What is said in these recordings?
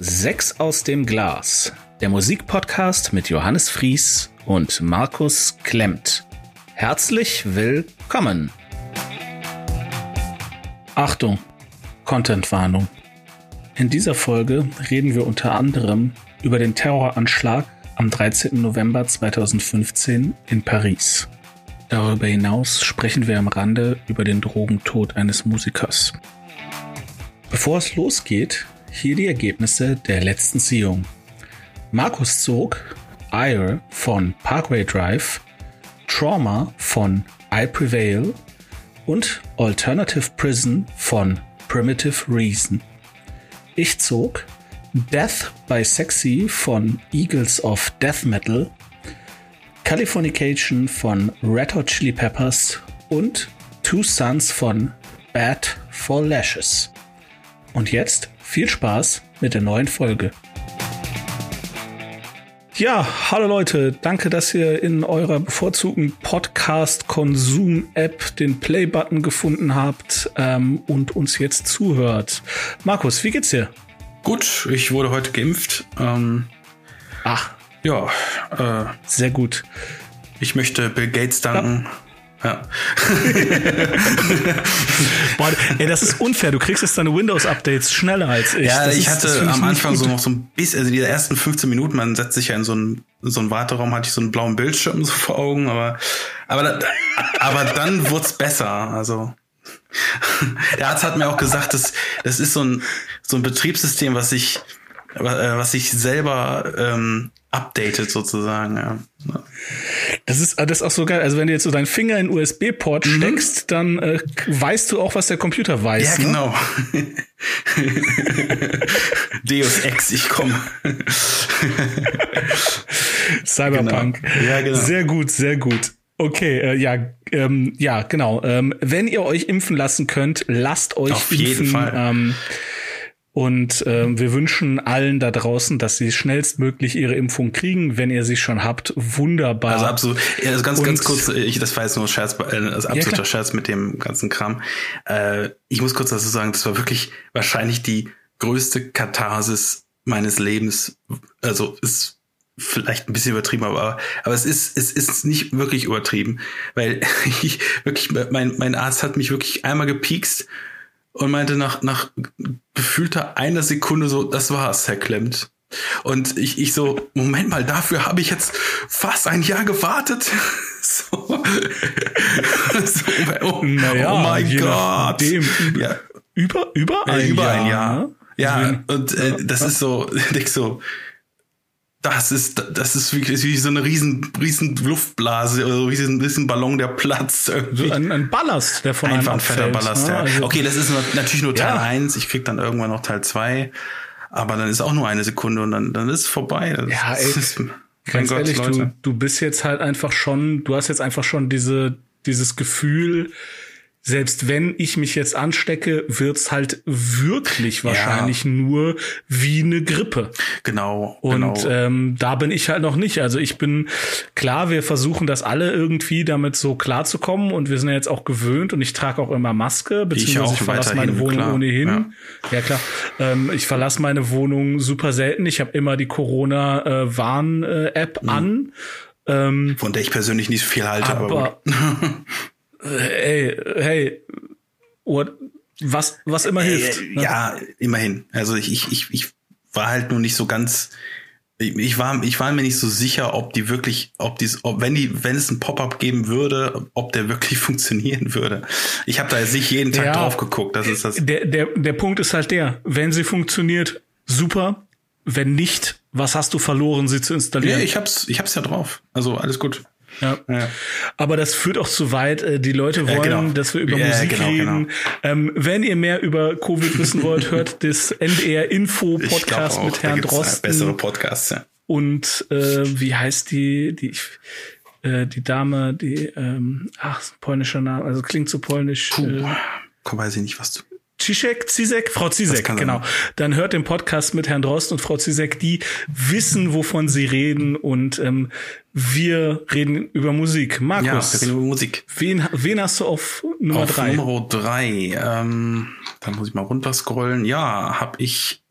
Sechs aus dem Glas, der Musikpodcast mit Johannes Fries und Markus Klemmt. Herzlich willkommen. Achtung, Contentwarnung. In dieser Folge reden wir unter anderem über den Terroranschlag am 13. November 2015 in Paris. Darüber hinaus sprechen wir am Rande über den Drogentod eines Musikers. Bevor es losgeht, hier die Ergebnisse der letzten Ziehung. Markus zog Ire von Parkway Drive, Trauma von I Prevail und Alternative Prison von Primitive Reason. Ich zog Death by Sexy von Eagles of Death Metal, Californication von Red Hot Chili Peppers und Two Sons von Bad for Lashes. Und jetzt viel Spaß mit der neuen Folge. Ja, hallo Leute, danke, dass ihr in eurer bevorzugten Podcast-Konsum-App den Play-Button gefunden habt ähm, und uns jetzt zuhört. Markus, wie geht's dir? Gut, ich wurde heute geimpft. Ähm, Ach, ja, äh, sehr gut. ich möchte Bill Gates danken. Ja. Boah, ey, das ist unfair. Du kriegst jetzt deine Windows-Updates schneller als ich. Ja, Das ich ist- hatte das am Anfang so noch so ein bisschen, also die ersten 15 Minuten, man setzt sich ja in so einen, so einen Warteraum, hatte ich so einen blauen Bildschirm so vor Augen, aber, aber, da, aber dann wurd's besser, also. Der Arzt hat mir auch gesagt, dass das ist so ein, so ein Betriebssystem, was sich, äh, was sich selber ähm, updatet sozusagen. Ja. Das ist, das ist auch so geil. Also wenn du jetzt so deinen Finger in USB-Port steckst, dann äh, weißt du auch, was der Computer weiß. Mhm. Ja, ne? genau. Deus Ex, ich komme. Cyberpunk. Genau. Ja, genau. Sehr gut, sehr gut. Okay, äh, ja, ähm, ja, genau. Ähm, wenn ihr euch impfen lassen könnt, lasst euch Auf impfen. jeden Fall. Ähm, und ähm, wir wünschen allen da draußen, dass sie schnellstmöglich ihre Impfung kriegen. Wenn ihr sie schon habt, wunderbar. Also absolut. Ja, also ganz, ganz kurz, ich, das war jetzt nur ein Scherz, äh, ist absoluter klar. Scherz mit dem ganzen Kram. Äh, ich muss kurz dazu sagen, das war wirklich wahrscheinlich die größte Katharsis meines Lebens. Also ist vielleicht ein bisschen übertrieben, aber, aber es ist, es ist nicht wirklich übertrieben, weil ich wirklich, mein, mein Arzt hat mich wirklich einmal gepiekst und meinte nach, nach gefühlter einer Sekunde so, das war's, Herr Klemmt. Und ich, ich so, Moment mal, dafür habe ich jetzt fast ein Jahr gewartet. So, so oh, Naja, oh mein Gott. Ja, über, über ein über Jahr. ein Jahr. ne? Ja, Also, und äh, das ist so, ich so, das ist, das ist wirklich wie so eine riesen, riesen Luftblase oder so ein riesen, riesen Ballon, der platzt irgendwie. ein, ein Ballast, der von Einfach einem ein fetter Ballast, ne? ja. Also- okay, das ist nur, natürlich nur Teil Ja. eins. Ich krieg dann irgendwann noch Teil zwei, Aber dann ist auch nur eine Sekunde und dann, dann ist es vorbei. Das, Ja, ey, ist, Ganz Gott, ehrlich, du, du bist jetzt halt einfach schon, du hast jetzt einfach schon diese, dieses Gefühl, selbst wenn ich mich jetzt anstecke, wird's halt wirklich wahrscheinlich nur wie eine Grippe. Genau, Und genau. ähm, da bin ich halt noch nicht. Also ich bin klar, wir versuchen das alle irgendwie damit so klarzukommen und wir sind ja jetzt auch gewöhnt und ich trage auch immer Maske, beziehungsweise auch ich, verlasse meine Wohnung klar, ohnehin. Ja, klar. Ähm, ich verlasse meine Wohnung super selten. Ich habe immer die Corona-Warn-App Mhm. an. Ähm, Von der ich persönlich nicht viel halte, aber, gut. aber äh, ey, hey, what, was, was immer hilft. Äh, ne? ja, immerhin. Also ich, ich, ich, ich war halt nur nicht so ganz. Ich war, ich war mir nicht so sicher, ob die wirklich, ob dies, ob wenn die, wenn es ein Pop-up geben würde, ob der wirklich funktionieren würde. Ich habe da jetzt nicht jeden Tag Ja. drauf geguckt. Das ist das. Der, der, der Punkt ist halt der, wenn sie funktioniert, super. Wenn nicht, was hast du verloren, sie zu Nee, installieren? ich hab's, ich hab's ja drauf. Also alles gut. Ja. Ja. Aber das führt auch zu weit. Äh, Die Leute wollen, genau. dass wir über Ja, Musik genau, reden. genau. Ähm, wenn ihr mehr über Covid wissen wollt, hört das NDR Info Podcast auch, mit Herrn Drosten Bessere Podcasts, ja. und äh, wie heißt die die äh, die Dame, die ähm, ach polnischer Name, also klingt so polnisch. Äh, Komm, weiß ich nicht, was du. Zizek, Zizek, Frau Zizek, genau. Dann hört den Podcast mit Herrn Drosten und Frau Zizek, die wissen, wovon sie reden und ähm, wir reden über Musik. Ja, wir Markus, reden über Musik. wen, wen hast du auf Nummer Auf drei? Nummer drei, ähm, da muss ich mal runterscrollen. Ja, hab ich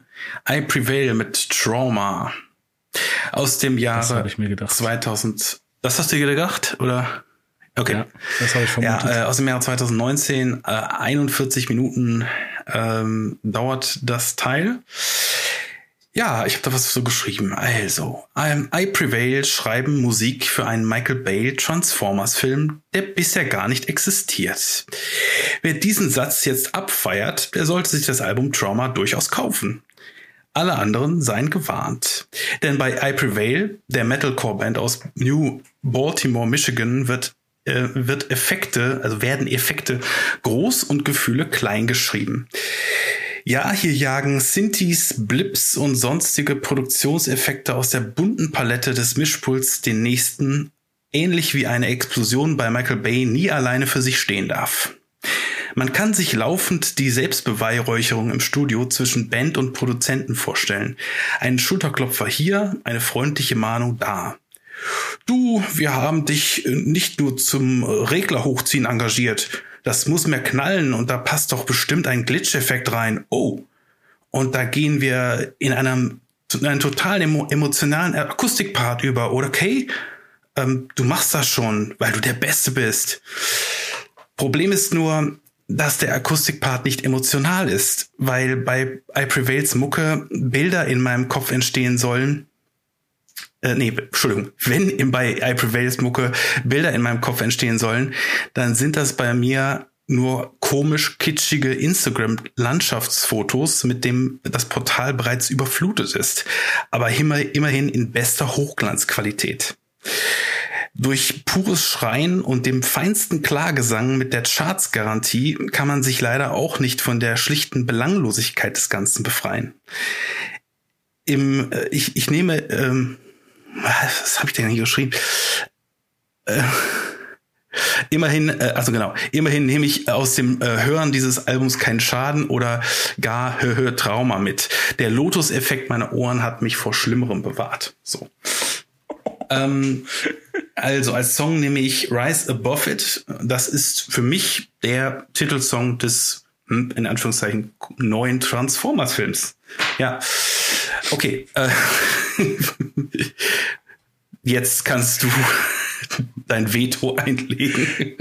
I Prevail mit Trauma. Aus dem Jahre ich mir gedacht. 2000. Das hast du dir gedacht, oder? Okay. Ja, das habe ich vermutet. Ja, äh, aus dem Jahr 2019, äh, 41 Minuten ähm, dauert das Teil. Ja, ich habe da was so geschrieben. Also, ähm, I Prevail schreiben Musik für einen Michael Bay Transformers-Film, der bisher gar nicht existiert. Wer diesen Satz jetzt abfeiert, der sollte sich das Album Trauma durchaus kaufen. Alle anderen seien gewarnt. Denn bei I Prevail, der Metalcore-Band aus New Baltimore, Michigan, wird äh, wird Effekte, also werden Effekte groß und Gefühle klein geschrieben. Ja, hier jagen Synthes, Blips und sonstige Produktionseffekte aus der bunten Palette des Mischpuls den nächsten, ähnlich wie eine Explosion bei Michael Bay nie alleine für sich stehen darf. Man kann sich laufend die Selbstbeweihräucherung im Studio zwischen Band und Produzenten vorstellen. Einen Schulterklopfer hier, eine freundliche Mahnung da. Du, wir haben dich nicht nur zum Regler hochziehen engagiert. Das muss mehr knallen und da passt doch bestimmt ein Glitch-Effekt rein. Oh. Und da gehen wir in einem, in einen total emotionalen Akustikpart über, oder okay? Ähm, du machst das schon, weil du der Beste bist. Problem ist nur, dass der Akustikpart nicht emotional ist, weil bei I Prevails Mucke Bilder in meinem Kopf entstehen sollen. Äh, nee, Entschuldigung, wenn bei I Prevails Mucke Bilder in meinem Kopf entstehen sollen, dann sind das bei mir nur komisch kitschige Instagram-Landschaftsfotos, mit dem das Portal bereits überflutet ist, aber immer, immerhin in bester Hochglanzqualität. Durch pures Schreien und dem feinsten Klagesang mit der Charts-Garantie kann man sich leider auch nicht von der schlichten Belanglosigkeit des Ganzen befreien. Im, äh, ich, ich nehme, ähm, was habe ich denn hier geschrieben? Äh, Immerhin, äh, also genau, immerhin nehme ich aus dem äh, Hören dieses Albums keinen Schaden oder gar Hö -Hö Trauma mit. Der Lotus-Effekt meiner Ohren hat mich vor Schlimmerem bewahrt. So. ähm, also als Song nehme ich Rise Above It. Das ist für mich der Titelsong des hm, in Anführungszeichen neuen Transformers-Films. Ja, okay. Äh, jetzt kannst du dein Veto einlegen.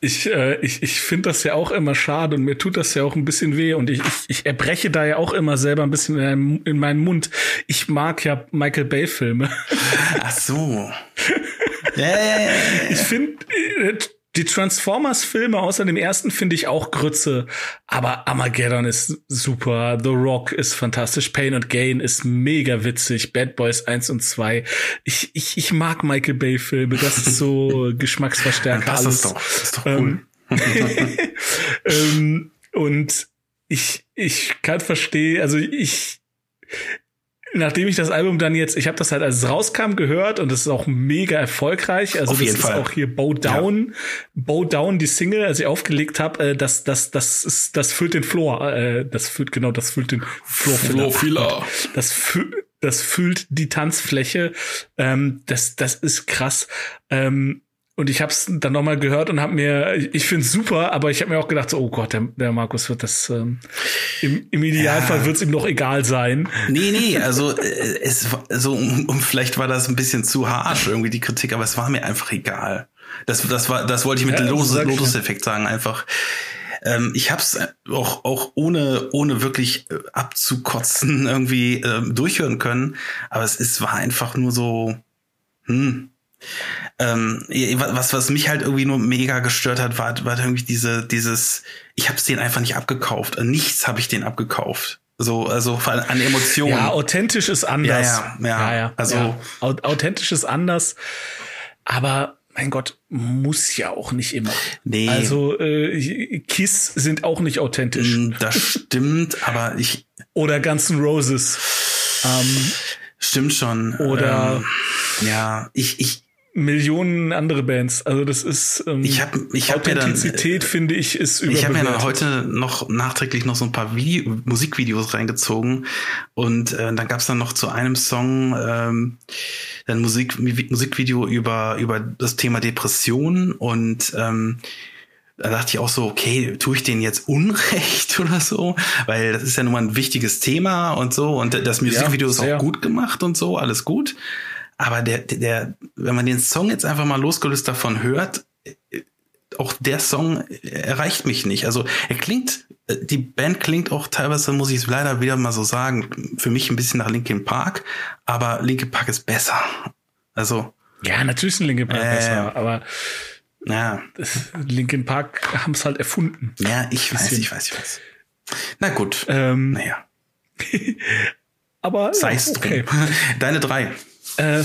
Ich, äh, ich, ich finde das ja auch immer schade und mir tut das ja auch ein bisschen weh und ich, ich, ich erbreche da ja auch immer selber ein bisschen in, einem, in meinen Mund. Ich mag ja Michael Bay Filme. Ach so. Ich finde, äh, die Transformers-Filme außer dem ersten finde ich auch Grütze. Aber Armageddon ist super. The Rock ist fantastisch. Pain and Gain ist mega witzig. Bad Boys 1 und 2. Ich, ich, ich mag Michael Bay-Filme. Das ist so Geschmacksverstärker. Das alles. ist doch, das ist doch cool. Ähm, ähm, und ich, ich kann verstehen, also ich, nachdem ich das Album dann jetzt, ich habe das halt als es rauskam gehört und es ist auch mega erfolgreich. Also Auf das ist Fall. auch hier Bow Down, Bow Down die Single, als ich aufgelegt habe, äh, das das das ist das füllt den Floor, äh, das füllt genau, das füllt den Floor Floorfiller. Das füllt das füllt die Tanzfläche. Ähm, das das ist krass. Ähm, und ich habe es dann nochmal gehört und habe mir, ich finde es super, aber ich habe mir auch gedacht, so, oh Gott, der, der Markus wird das, ähm, im, im Idealfall Ja. wird es ihm noch egal sein. Nee, nee, also äh, es war so um, um, vielleicht war das ein bisschen zu harsch irgendwie die Kritik, aber es war mir einfach egal. Das das war das wollte ich mit Ja, dem also. Lotus-Effekt sagen einfach. Ähm, ich habe es auch auch ohne ohne wirklich äh, abzukotzen irgendwie ähm, durchhören können, aber es, es war einfach nur so hm. Ähm, was, was mich halt irgendwie nur mega gestört hat, war, war irgendwie diese, dieses, ich habe es denen einfach nicht abgekauft. Nichts habe ich den abgekauft. So, also an an Emotionen. Ja, authentisch ist anders. Ja, ja, ja. Also- ja. Au- authentisch ist anders, aber mein Gott, muss ja auch nicht immer. Nee. Also äh, Kiss sind auch nicht authentisch. Mm, Das stimmt, aber ich Oder Guns N' Roses. Ähm, stimmt schon. Oder- ähm, ja, ich ich Millionen andere Bands. Also das ist ähm, Ich hab- ich hab mir dann, Authentizität finde ich ist ich habe mir dann überbewertet. heute noch nachträglich noch so ein paar Video Musikvideos reingezogen und äh, dann gab's dann noch zu einem Song ähm, ein Musik Musikvideo über über das Thema Depression und ähm, da dachte ich auch so, okay, tue ich denen jetzt Unrecht oder so? Weil das ist ja nun mal ein wichtiges Thema und so. Und das Musikvideo ja, ist auch gut gemacht und so, alles gut. Aber der, der, wenn man den Song jetzt einfach mal losgelöst davon hört, auch der Song erreicht mich nicht. Also er klingt, die Band klingt auch teilweise, muss ich es leider wieder mal so sagen, für mich ein bisschen nach Linkin Park, aber Linkin Park ist besser. Also. Ja, natürlich ist Linkin Park äh, besser, aber ja. Linkin Park haben es halt erfunden. Ja, ich weiß, ich weiß, ich weiß. Na gut. Ähm, naja. aber sei es okay. Deine drei. Äh,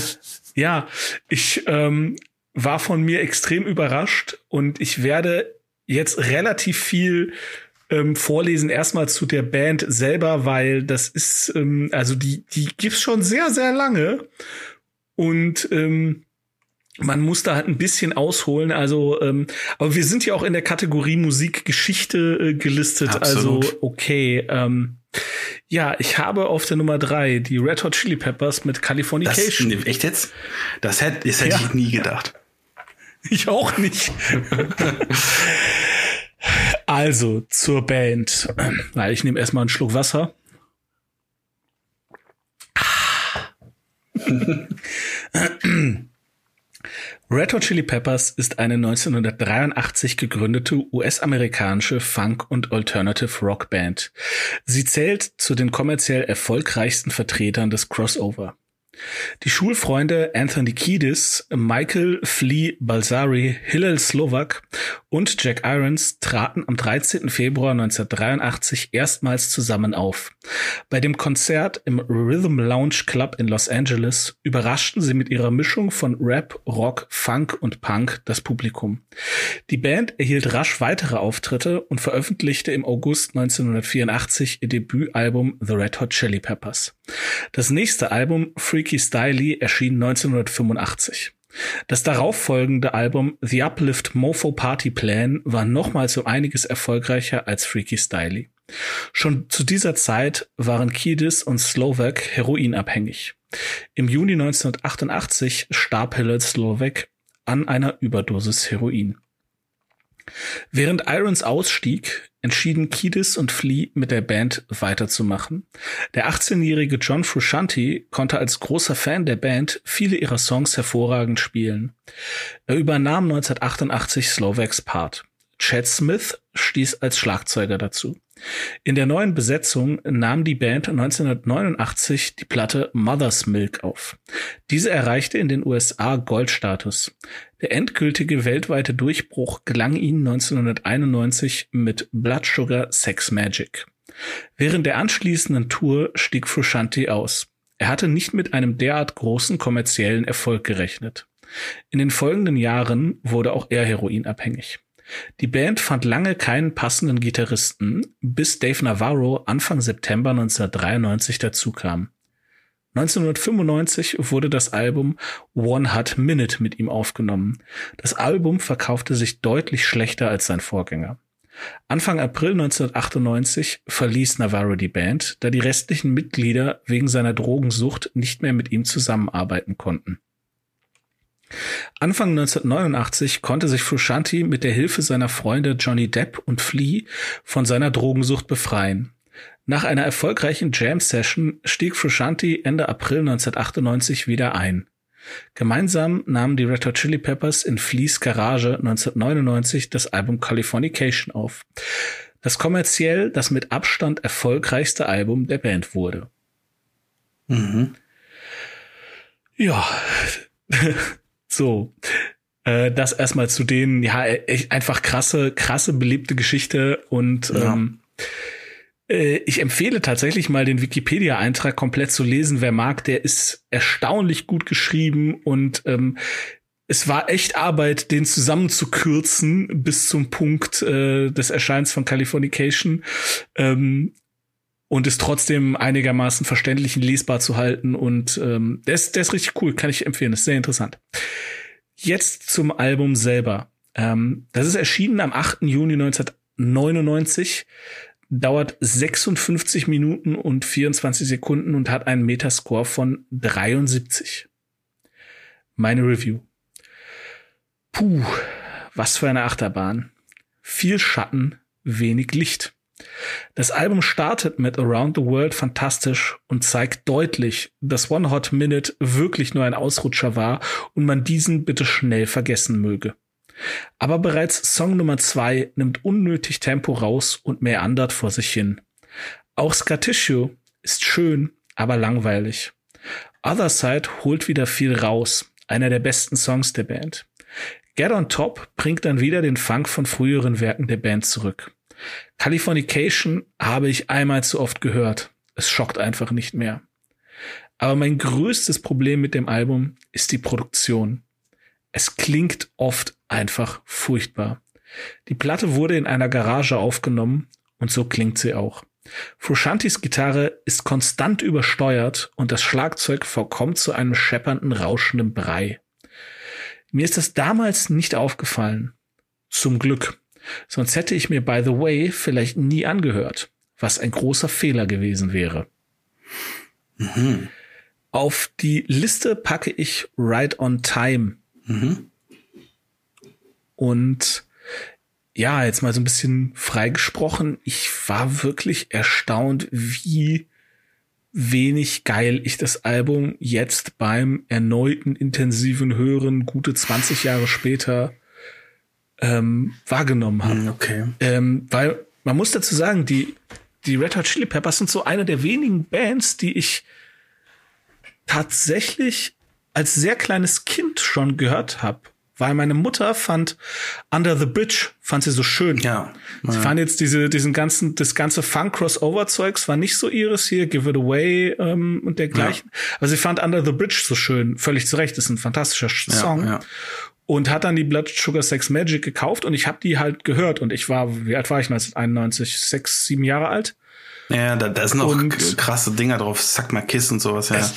ja, ich ähm, war von mir extrem überrascht und ich werde jetzt relativ viel ähm, vorlesen. Erstmal zu der Band selber, weil das ist, ähm, also die, die gibt's schon sehr, sehr lange. Und ähm, man muss da halt ein bisschen ausholen. Also, ähm, aber wir sind ja auch in der Kategorie Musikgeschichte äh, gelistet. Absolut. Also, okay. Ähm, ja, ich habe auf der Nummer drei die Red Hot Chili Peppers mit Californication. Das, echt jetzt? Das hätte, das hätte ja. ich nie gedacht. Ich auch nicht. also, zur Band. Ich nehme erstmal einen Schluck Wasser. Red Hot Chili Peppers ist eine 1983 gegründete US-amerikanische Funk- und Alternative Rock Band. Sie zählt zu den kommerziell erfolgreichsten Vertretern des Crossover. Die Schulfreunde Anthony Kiedis, Michael Flea Balsari, Hillel Slovak und Jack Irons traten am 13. Februar 1983 erstmals zusammen auf. Bei dem Konzert im Rhythm Lounge Club in Los Angeles überraschten sie mit ihrer Mischung von Rap, Rock, Funk und Punk das Publikum. Die Band erhielt rasch weitere Auftritte und veröffentlichte im August 1984 ihr Debütalbum The Red Hot Chili Peppers. Das nächste Album Freaky Styley erschien 1985. Das darauffolgende Album The Uplift Mofo Party Plan war nochmals so einiges erfolgreicher als Freaky Styley. Schon zu dieser Zeit waren Kiedis und Slovak heroinabhängig. Im Juni 1988 starb Hillel Slovak an einer Überdosis Heroin. Während Irons ausstieg, entschieden Kiedis und Flea mit der Band weiterzumachen. Der 18-jährige John Frusciante konnte als großer Fan der Band viele ihrer Songs hervorragend spielen. Er übernahm 1988 Slovaks Part. Chad Smith stieß als Schlagzeuger dazu. In der neuen Besetzung nahm die Band 1989 die Platte Mother's Milk auf. Diese erreichte in den USA Goldstatus. Der endgültige weltweite Durchbruch gelang ihnen 1991 mit Blood Sugar Sex Magic. Während der anschließenden Tour stieg Frusciante aus. Er hatte nicht mit einem derart großen kommerziellen Erfolg gerechnet. In den folgenden Jahren wurde auch er heroinabhängig. Die Band fand lange keinen passenden Gitarristen, bis Dave Navarro Anfang September 1993 dazukam. 1995 wurde das Album One Hot Minute mit ihm aufgenommen. Das Album verkaufte sich deutlich schlechter als sein Vorgänger. Anfang April 1998 verließ Navarro die Band, da die restlichen Mitglieder wegen seiner Drogensucht nicht mehr mit ihm zusammenarbeiten konnten. Anfang 1989 konnte sich Frusciante mit der Hilfe seiner Freunde Johnny Depp und Flea von seiner Drogensucht befreien. Nach einer erfolgreichen Jam-Session stieg Frusciante Ende April 1998 wieder ein. Gemeinsam nahmen die Red Hot Chili Peppers in Fleas Garage 1999 das Album Californication auf, das kommerziell das mit Abstand erfolgreichste Album der Band wurde. Mhm. Ja, So, äh, das erstmal zu denen, ja, echt einfach krasse, krasse beliebte Geschichte und ja. ähm, äh, ich empfehle tatsächlich mal den Wikipedia-Eintrag komplett zu lesen. Wer mag, der ist erstaunlich gut geschrieben und ähm, es war echt Arbeit, den zusammenzukürzen bis zum Punkt äh, des Erscheins von Californication. Ähm, und ist trotzdem einigermaßen verständlich und lesbar zu halten. Und ähm, der, ist, der ist richtig cool, kann ich empfehlen, ist sehr interessant. Jetzt zum Album selber. Ähm, das ist erschienen am 8. Juni 1999, dauert 56 Minuten und 24 Sekunden und hat einen Metascore von 73. Meine Review. Puh, was für eine Achterbahn. viel Schatten, wenig Licht. Das Album startet mit Around the World fantastisch und zeigt deutlich, dass One Hot Minute wirklich nur ein Ausrutscher war und man diesen bitte schnell vergessen möge. Aber bereits Song Nummer zwei nimmt unnötig Tempo raus und mehr andert vor sich hin. Auch Scar Tissue ist schön, aber langweilig. Other Side holt wieder viel raus, einer der besten Songs der Band. Get on Top bringt dann wieder den Funk von früheren Werken der Band zurück. Californication habe ich einmal zu oft gehört. Es schockt einfach nicht mehr. Aber mein größtes Problem mit dem Album ist die Produktion. Es klingt oft einfach furchtbar. Die Platte wurde in einer Garage aufgenommen und so klingt sie auch. Frusciantis Gitarre ist konstant übersteuert und das Schlagzeug verkommt zu einem scheppernden, rauschenden Brei. Mir ist das damals nicht aufgefallen. Zum Glück. Sonst hätte ich mir By the Way vielleicht nie angehört, was ein großer Fehler gewesen wäre. Mhm. Auf die Liste packe ich Right on Time. Mhm. Und ja, jetzt mal so ein bisschen freigesprochen. Ich war wirklich erstaunt, wie wenig geil ich das Album jetzt beim erneuten intensiven Hören, gute 20 Jahre später, ähm, wahrgenommen habe. Hm, okay. Ähm, weil man muss dazu sagen, die, die Red Hot Chili Peppers sind so eine der wenigen Bands, die ich tatsächlich als sehr kleines Kind schon gehört habe weil meine Mutter fand Under the Bridge fand sie so schön. Ja. Sie fand jetzt diese diesen ganzen das ganze Funk Crossover Zeugs war nicht so ihres hier Give It Away ähm, und dergleichen. Ja. Aber sie fand Under the Bridge so schön, völlig zu Recht. Das ist ein fantastischer Song. Ja, ja. Und hat dann die Blood Sugar Sex Magic gekauft und ich habe die halt gehört und ich war wie alt war ich 1991 sechs sieben Jahre alt. Ja, da, da sind auch und krasse Dinger drauf, Suck My Kiss und sowas. Ja. Es,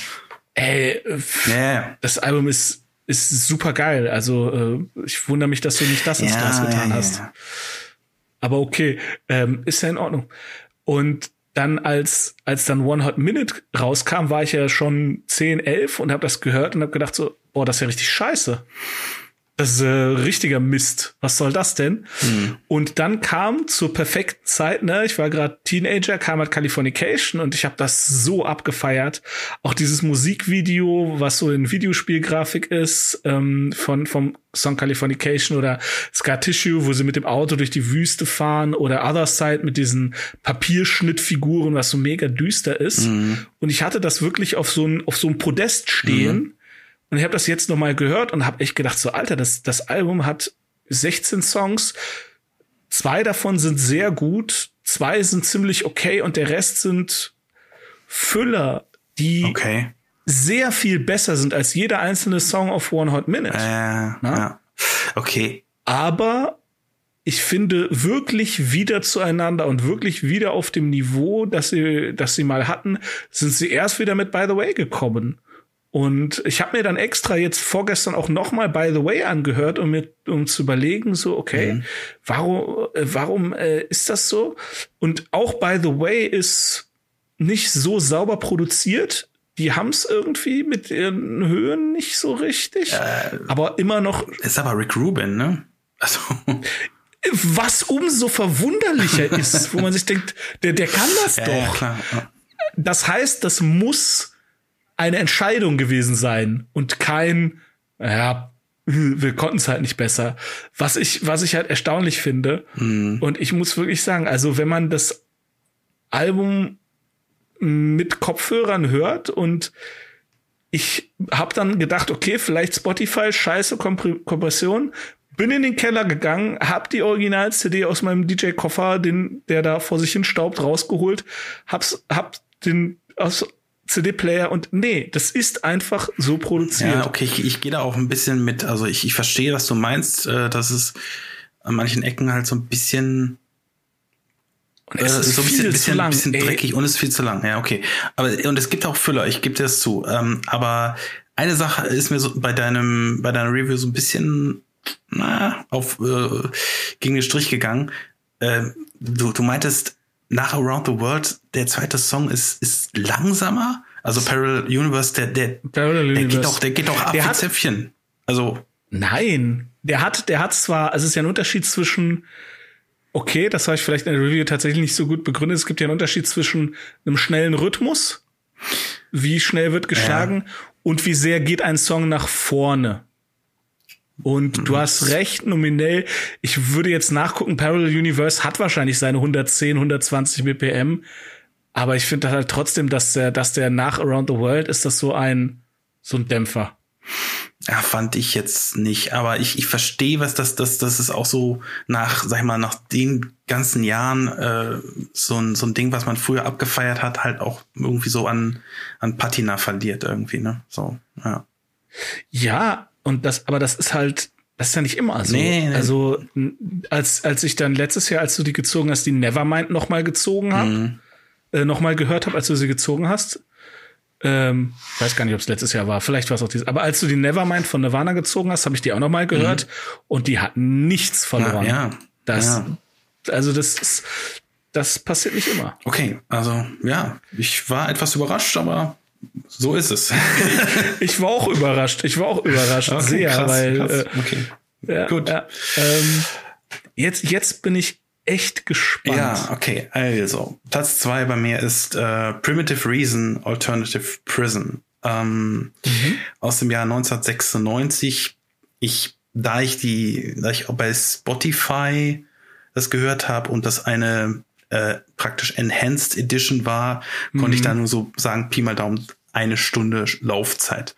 ey, ja. das Album ist ist super geil. Also äh, ich wundere mich, dass du nicht das ins ja, Glas getan ja, hast. Ja. Aber okay, ähm, ist ja in Ordnung. Und dann als als dann One Hot Minute rauskam, war ich ja schon 10, 11 und habe das gehört und habe gedacht so, boah, das ist ja richtig scheiße. Das ist äh, richtiger Mist. Was soll das denn? Mhm. Und dann kam zur perfekten Zeit, ne, ich war gerade Teenager, kam halt Californication und ich habe das so abgefeiert. Auch dieses Musikvideo, was so in Videospielgrafik ist, ähm, von vom Song Californication oder Scar Tissue, wo sie mit dem Auto durch die Wüste fahren oder Other Side mit diesen Papierschnittfiguren, was so mega düster ist. Mhm. Und ich hatte das wirklich auf so ein auf so einem Podest stehen. Mhm und ich habe das jetzt noch mal gehört und habe echt gedacht, so Alter, das, das Album hat 16 Songs. Zwei davon sind sehr gut, zwei sind ziemlich okay und der Rest sind Füller, die okay. sehr viel besser sind als jeder einzelne Song auf One Hot Minute. Äh, ja. Okay. Aber ich finde wirklich wieder zueinander und wirklich wieder auf dem Niveau, das sie, das sie mal hatten, sind sie erst wieder mit By the Way gekommen. Und ich habe mir dann extra jetzt vorgestern auch noch mal By the Way angehört, um mir um zu überlegen, so okay, mhm. warum äh, warum äh, ist das so? Und auch By the Way ist nicht so sauber produziert. Die haben es irgendwie mit ihren Höhen nicht so richtig, äh, aber immer noch. Ist aber Rick Rubin, ne? Also. Was umso verwunderlicher ist, wo man sich denkt, der der kann das ja, doch. Ja. Das heißt, das muss eine Entscheidung gewesen sein und kein, ja, wir konnten es halt nicht besser. Was ich, was ich halt erstaunlich finde. Mhm. Und ich muss wirklich sagen, also wenn man das Album mit Kopfhörern hört und ich habe dann gedacht, okay, vielleicht Spotify, scheiße Kompression, bin in den Keller gegangen, hab die Original-CD aus meinem DJ-Koffer, den der da vor sich hin staubt, rausgeholt, hab's, hab den aus CD-Player und nee, das ist einfach so produziert. Ja, okay, ich, ich gehe da auch ein bisschen mit, also ich, ich verstehe, was du meinst, äh, dass es an manchen Ecken halt so ein bisschen und es äh, ist so ein bisschen, bisschen, lang, bisschen dreckig und es ist viel zu lang. Ja, okay. Aber und es gibt auch Füller, ich gebe dir das zu. Ähm, aber eine Sache ist mir so bei deinem bei deiner Review so ein bisschen na, auf äh, gegen den Strich gegangen. Äh, du, du meintest, nach Around the World, der zweite Song ist, ist langsamer. Also Parallel Universe, der, der, Parallel der geht doch, der geht doch ab der hat, Zäpfchen. Also. Nein. Der hat, der hat zwar, also es ist ja ein Unterschied zwischen okay, das habe ich vielleicht in der Review tatsächlich nicht so gut begründet. Es gibt ja einen Unterschied zwischen einem schnellen Rhythmus, wie schnell wird geschlagen, ja. und wie sehr geht ein Song nach vorne. Und mhm. du hast recht, nominell. Ich würde jetzt nachgucken, Parallel Universe hat wahrscheinlich seine 110, 120 BPM. Aber ich finde halt trotzdem, dass der, dass der nach Around the World ist das so ein, so ein Dämpfer. Ja, fand ich jetzt nicht. Aber ich, ich verstehe, was das, das, das ist auch so nach, sag ich mal, nach den ganzen Jahren äh, so, ein, so ein Ding, was man früher abgefeiert hat, halt auch irgendwie so an, an Patina verliert irgendwie, ne? So, ja. Ja, und das, aber das ist halt, das ist ja nicht immer so. Nee, nee. Also, als, als ich dann letztes Jahr, als du die gezogen hast, die Nevermind nochmal gezogen habe, mhm. äh, nochmal gehört habe, als du sie gezogen hast, ähm, weiß gar nicht, ob es letztes Jahr war. Vielleicht war es auch dieses. Aber als du die Nevermind von Nirvana gezogen hast, habe ich die auch noch mal gehört mhm. und die hat nichts verloren. Ja, ja. Das, ja. also das ist, das passiert nicht immer. Okay, also ja, ich war etwas überrascht, aber so ist es. ich war auch überrascht. Ich war auch überrascht okay, sehr, krass, weil krass. Äh, okay. Ja, gut. Ja, ähm, jetzt jetzt bin ich echt gespannt. Ja, okay. Also, Platz zwei bei mir ist äh, Primitive Reason Alternative Prison ähm, mhm. aus dem Jahr 1996. Ich, da ich die, da ich auch bei Spotify das gehört habe und das eine äh, praktisch Enhanced Edition war, mhm. konnte ich mhm. da nur so sagen, Pi mal Daumen, eine Stunde Laufzeit.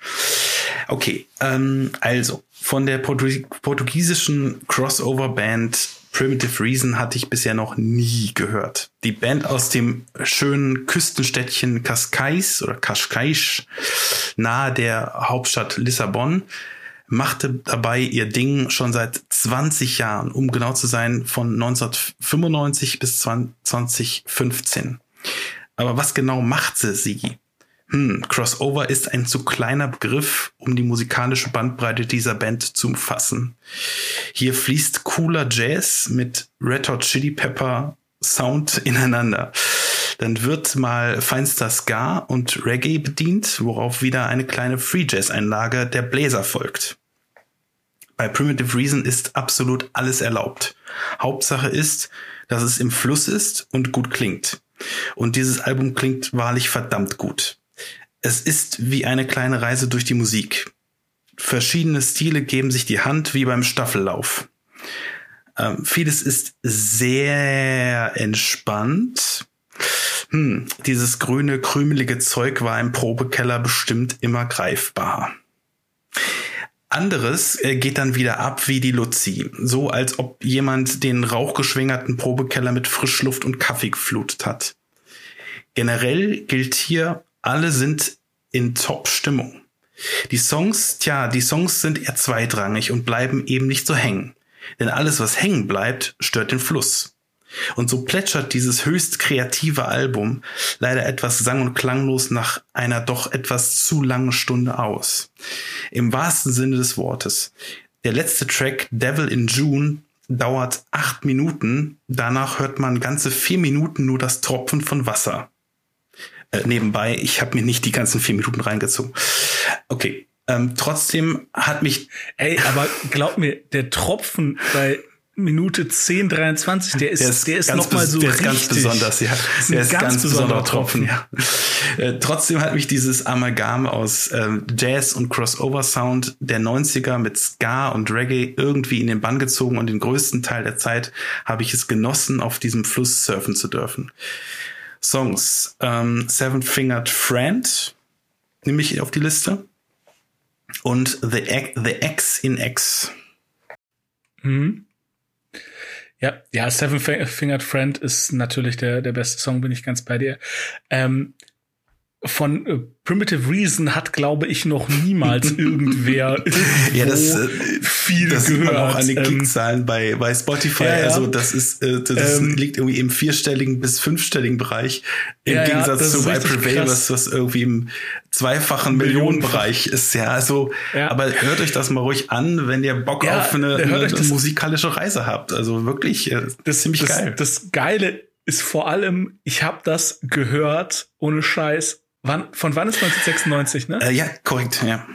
Okay, ähm, also von der portugiesischen Crossover-Band Primitive Reason hatte ich bisher noch nie gehört. Die Band aus dem schönen Küstenstädtchen Cascais oder Cascais nahe der Hauptstadt Lissabon machte dabei ihr Ding schon seit 20 Jahren, um genau zu sein, von 1995 bis 2015. Aber was genau machte sie? Hm, Crossover ist ein zu kleiner Begriff, um die musikalische Bandbreite dieser Band zu umfassen. Hier fließt cooler Jazz mit Red Hot Chili Pepper Sound ineinander. Dann wird mal feinster Ska und Reggae bedient, worauf wieder eine kleine Free Jazz Einlage der Bläser folgt. Bei Primitive Reason ist absolut alles erlaubt. Hauptsache ist, dass es im Fluss ist und gut klingt. Und dieses Album klingt wahrlich verdammt gut. Es ist wie eine kleine Reise durch die Musik. Verschiedene Stile geben sich die Hand wie beim Staffellauf. Ähm, vieles ist sehr entspannt. Hm, dieses grüne, krümelige Zeug war im Probekeller bestimmt immer greifbar. Anderes äh, geht dann wieder ab wie die Luzi. So als ob jemand den rauchgeschwängerten Probekeller mit Frischluft und Kaffee geflutet hat. Generell gilt hier alle sind in Top-Stimmung. Die Songs, tja, die Songs sind eher zweitrangig und bleiben eben nicht so hängen. Denn alles, was hängen bleibt, stört den Fluss. Und so plätschert dieses höchst kreative Album leider etwas sang- und klanglos nach einer doch etwas zu langen Stunde aus. Im wahrsten Sinne des Wortes. Der letzte Track, Devil in June, dauert acht Minuten. Danach hört man ganze vier Minuten nur das Tropfen von Wasser. Äh, nebenbei, ich habe mir nicht die ganzen vier Minuten reingezogen. Okay. Ähm, trotzdem hat mich. Ey, aber glaub mir, der Tropfen bei Minute 10, 23, der ist, der ist, der ist nochmal so Der ist ganz besonders, ja. Ist der ist ganz, ganz besonderer Tropfen, ja. Äh, trotzdem hat mich dieses Amalgam aus ähm, Jazz und Crossover Sound der 90er mit Ska und Reggae irgendwie in den Bann gezogen und den größten Teil der Zeit habe ich es genossen, auf diesem Fluss surfen zu dürfen. Songs. Ähm, Seven Fingered Friend nehme ich auf die Liste. Und The, The X in X. Mhm. Ja, ja, Seven Fingered Friend ist natürlich der, der beste Song, bin ich ganz bei dir. Ähm, von äh, Primitive Reason hat, glaube ich, noch niemals irgendwer ja, das, äh, viel das gehört. Sieht man auch an den ähm, Klickzahlen bei, bei Spotify. Ja, ja. Also das ist, äh, das ähm, liegt irgendwie im vierstelligen bis fünfstelligen Bereich. Im ja, Gegensatz zu I Prevail, was, was irgendwie im zweifachen Millionenbereich ist. Ja, also, aber hört euch das mal ruhig an, wenn ihr Bock auf eine, eine, eine musikalische Reise habt. Also wirklich, äh, das ist ziemlich das, geil. Das Geile ist vor allem, ich habe das gehört, ohne Scheiß, Wann, von wann ist 1996, ne? Äh, ja, korrekt, ja.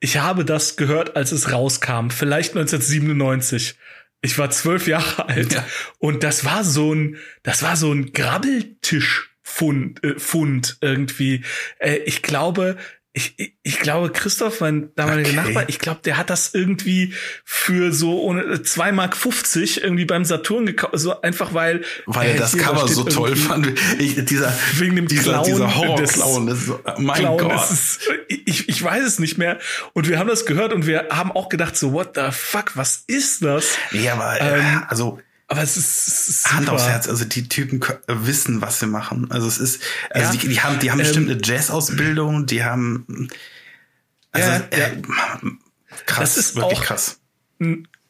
Ich habe das gehört, als es rauskam, vielleicht 1997. Ich war zwölf Jahre alt ja. und das war so ein, das war so ein Grabbeltisch. Fund, äh, Fund irgendwie. Äh, ich glaube, ich, ich, ich glaube, Christoph, mein damaliger okay. Nachbar, ich glaube, der hat das irgendwie für so ohne zwei Mark 50 irgendwie beim Saturn gekauft, so einfach weil weil er das Cover so toll fand. Ich, dieser wegen dem dieser, Clown, dieser Horror Clown, das ist so, mein Clown, Gott. Ist, ich, ich weiß es nicht mehr und wir haben das gehört und wir haben auch gedacht so what the fuck, was ist das? Ja, aber ähm, also aber es ist, es ist Hand aufs Herz, also die Typen wissen, was sie machen. Also es ist, also ja, die, die, haben, die haben ähm, bestimmt eine Jazz-Ausbildung, die haben, also ja, äh, krass, das ist wirklich krass.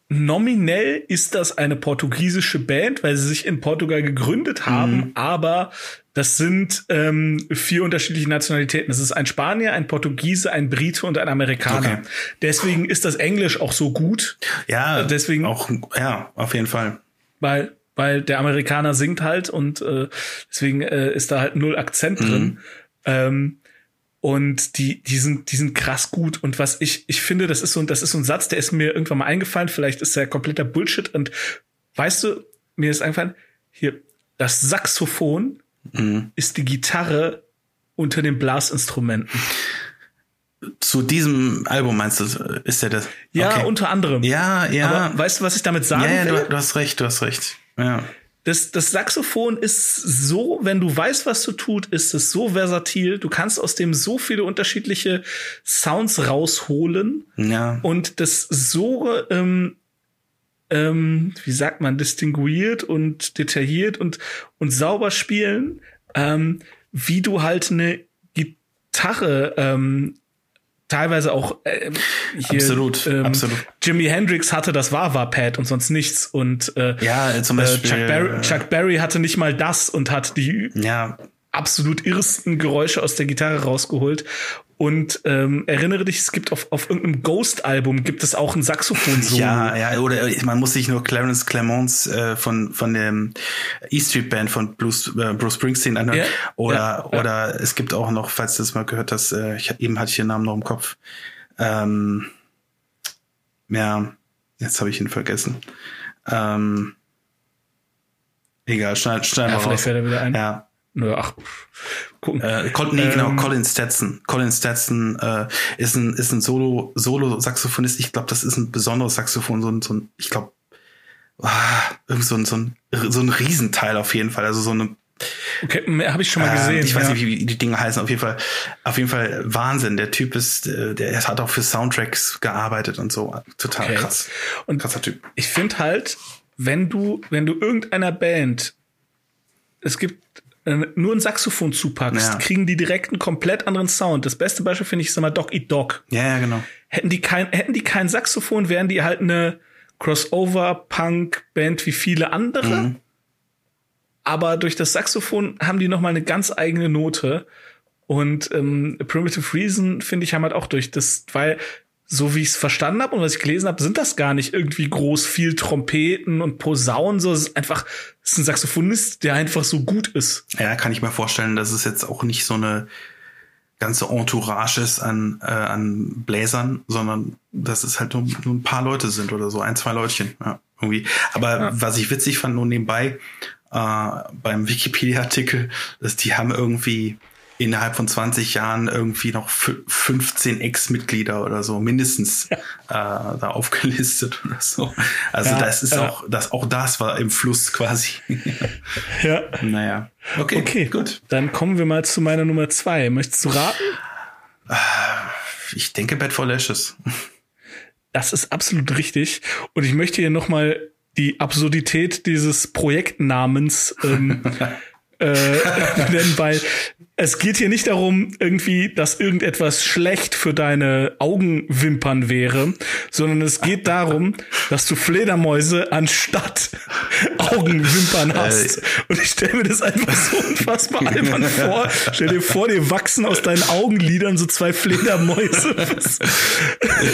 Nominell ist das eine portugiesische Band, weil sie sich in Portugal gegründet haben, mhm. aber das sind ähm, vier unterschiedliche Nationalitäten. Es ist ein Spanier, ein Portugiese, ein Brite und ein Amerikaner. Okay. Deswegen ist das Englisch auch so gut. Ja, deswegen auch ja, auf jeden Fall weil weil der Amerikaner singt halt und äh, deswegen äh, ist da halt null Akzent mhm. drin. Ähm, und die, die sind, die sind krass gut. Und was ich, ich finde, das ist so, das ist so ein Satz, der ist mir irgendwann mal eingefallen. Vielleicht ist der kompletter Bullshit. Und weißt du, mir ist eingefallen, hier, das Saxophon mhm. ist die Gitarre unter den Blasinstrumenten. Zu diesem Album meinst du, ist der das? Ja, okay. unter anderem. Ja, ja. Aber weißt du, was ich damit sagen ja, ja, will? Du, du hast recht, du hast recht. Ja. Das, das Saxophon ist so, wenn du weißt, was du tut, ist es so versatil. Du kannst aus dem so viele unterschiedliche Sounds rausholen. Ja. Und das so, ähm, ähm, wie sagt man, distinguiert und detailliert und, und sauber spielen, ähm, wie du halt eine Gitarre ähm, teilweise auch äh, hier, absolut, ähm, absolut. Jimi Hendrix hatte das Wah-Wah-Pad und sonst nichts und äh, ja, zum Beispiel, äh, Chuck, Berry, Chuck Berry hatte nicht mal das und hat die ja. absolut irrsten Geräusche aus der Gitarre rausgeholt und ähm, erinnere dich, es gibt auf, auf irgendeinem Ghost-Album gibt es auch ein Saxophon-Solo. Ja, ja, oder man muss sich nur Clarence Clemons äh, von von dem E Street Band von Bruce, äh, Bruce Springsteen anhören. Ja, oder ja, oder ja. es gibt auch noch, falls du das mal gehört hast, äh, ich, eben hatte ich den Namen noch im Kopf. Ähm, ja, jetzt habe ich ihn vergessen. Ähm, egal, schneid, schneid ja, mal vielleicht fällt er wieder ein. Ja. Nö, ach, gucken. Äh, Colin, nee, genau, ähm, genau, Colin Stetson. Colin Stetson äh, ist ein, ist ein Solo, Solo-Saxophonist. Ich glaube, das ist ein besonderes Saxophon, so ein, so ein ich glaube, ah, irgend so ein, so ein, so ein Riesenteil auf jeden Fall. Also so eine Okay, habe ich schon mal gesehen. Äh, ich weiß ja. nicht, wie die Dinge heißen. Auf jeden Fall, auf jeden Fall Wahnsinn. Der Typ ist, äh, der, der hat auch für Soundtracks gearbeitet und so. Total okay. krass. Und krasser Typ. Ich finde halt, wenn du, wenn du irgendeiner Band, es gibt äh, nur ein Saxophon zupackst, ja. kriegen die direkt einen komplett anderen Sound. Das beste Beispiel finde ich, sag mal, Dog Eat Dog. Ja, ja, genau. Hätten die kein, hätten die kein Saxophon, wären die halt eine Crossover-Punk-Band wie viele andere. Mhm. Aber durch das Saxophon haben die noch mal eine ganz eigene Note. Und ähm, Primitive Reason finde ich haben halt auch durch das, weil so wie ich es verstanden habe und was ich gelesen habe, sind das gar nicht irgendwie groß viel Trompeten und Posaunen, so es ist einfach es ist ein Saxophonist, der einfach so gut ist. Ja, kann ich mir vorstellen, dass es jetzt auch nicht so eine ganze Entourage ist an äh, an Bläsern, sondern dass es halt nur, nur ein paar Leute sind oder so, ein, zwei Leutchen, ja, irgendwie. Aber ja. was ich witzig fand nur nebenbei äh, beim Wikipedia-Artikel, dass die haben irgendwie innerhalb von 20 Jahren irgendwie noch 15 Ex-Mitglieder oder so mindestens äh, da aufgelistet oder so. Also ja, das ist ja. auch, das auch das war im Fluss quasi. ja. Naja. Okay, okay, gut. Dann kommen wir mal zu meiner Nummer zwei. Möchtest du raten? Äh, ich denke Bad for Lashes. Das ist absolut richtig. Und ich möchte hier noch mal die Absurdität dieses Projektnamens ähm, äh, nennen, weil es geht hier nicht darum, irgendwie, dass irgendetwas schlecht für deine Augenwimpern wäre, sondern es geht darum, dass du Fledermäuse anstatt Augenwimpern hast. Äh, Und ich stelle mir das einfach so unfassbar albern vor. Stell dir vor, dir wachsen aus deinen Augenlidern so zwei Fledermäuse.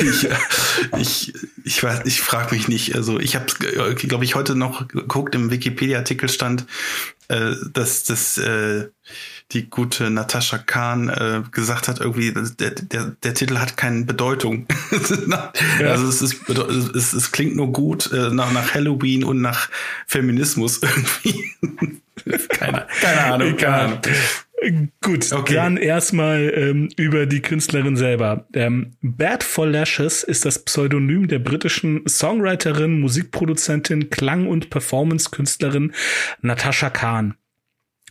ich, ich, ich weiß, ich frage mich nicht. Also ich habe, glaube ich, heute noch geguckt, im Wikipedia-Artikel stand, äh, dass das äh, die gute Natascha Kahn äh, gesagt hat, irgendwie, der, der, der Titel hat keine Bedeutung. Also es, ist, es, es klingt nur gut äh, nach, nach Halloween und nach Feminismus irgendwie. keine, keine Ahnung, keine Ahnung. Gut, okay. dann erstmal ähm, über die Künstlerin selber. Ähm, Bad for Lashes ist das Pseudonym der britischen Songwriterin, Musikproduzentin, Klang- und Performance-Künstlerin Natasha Khan.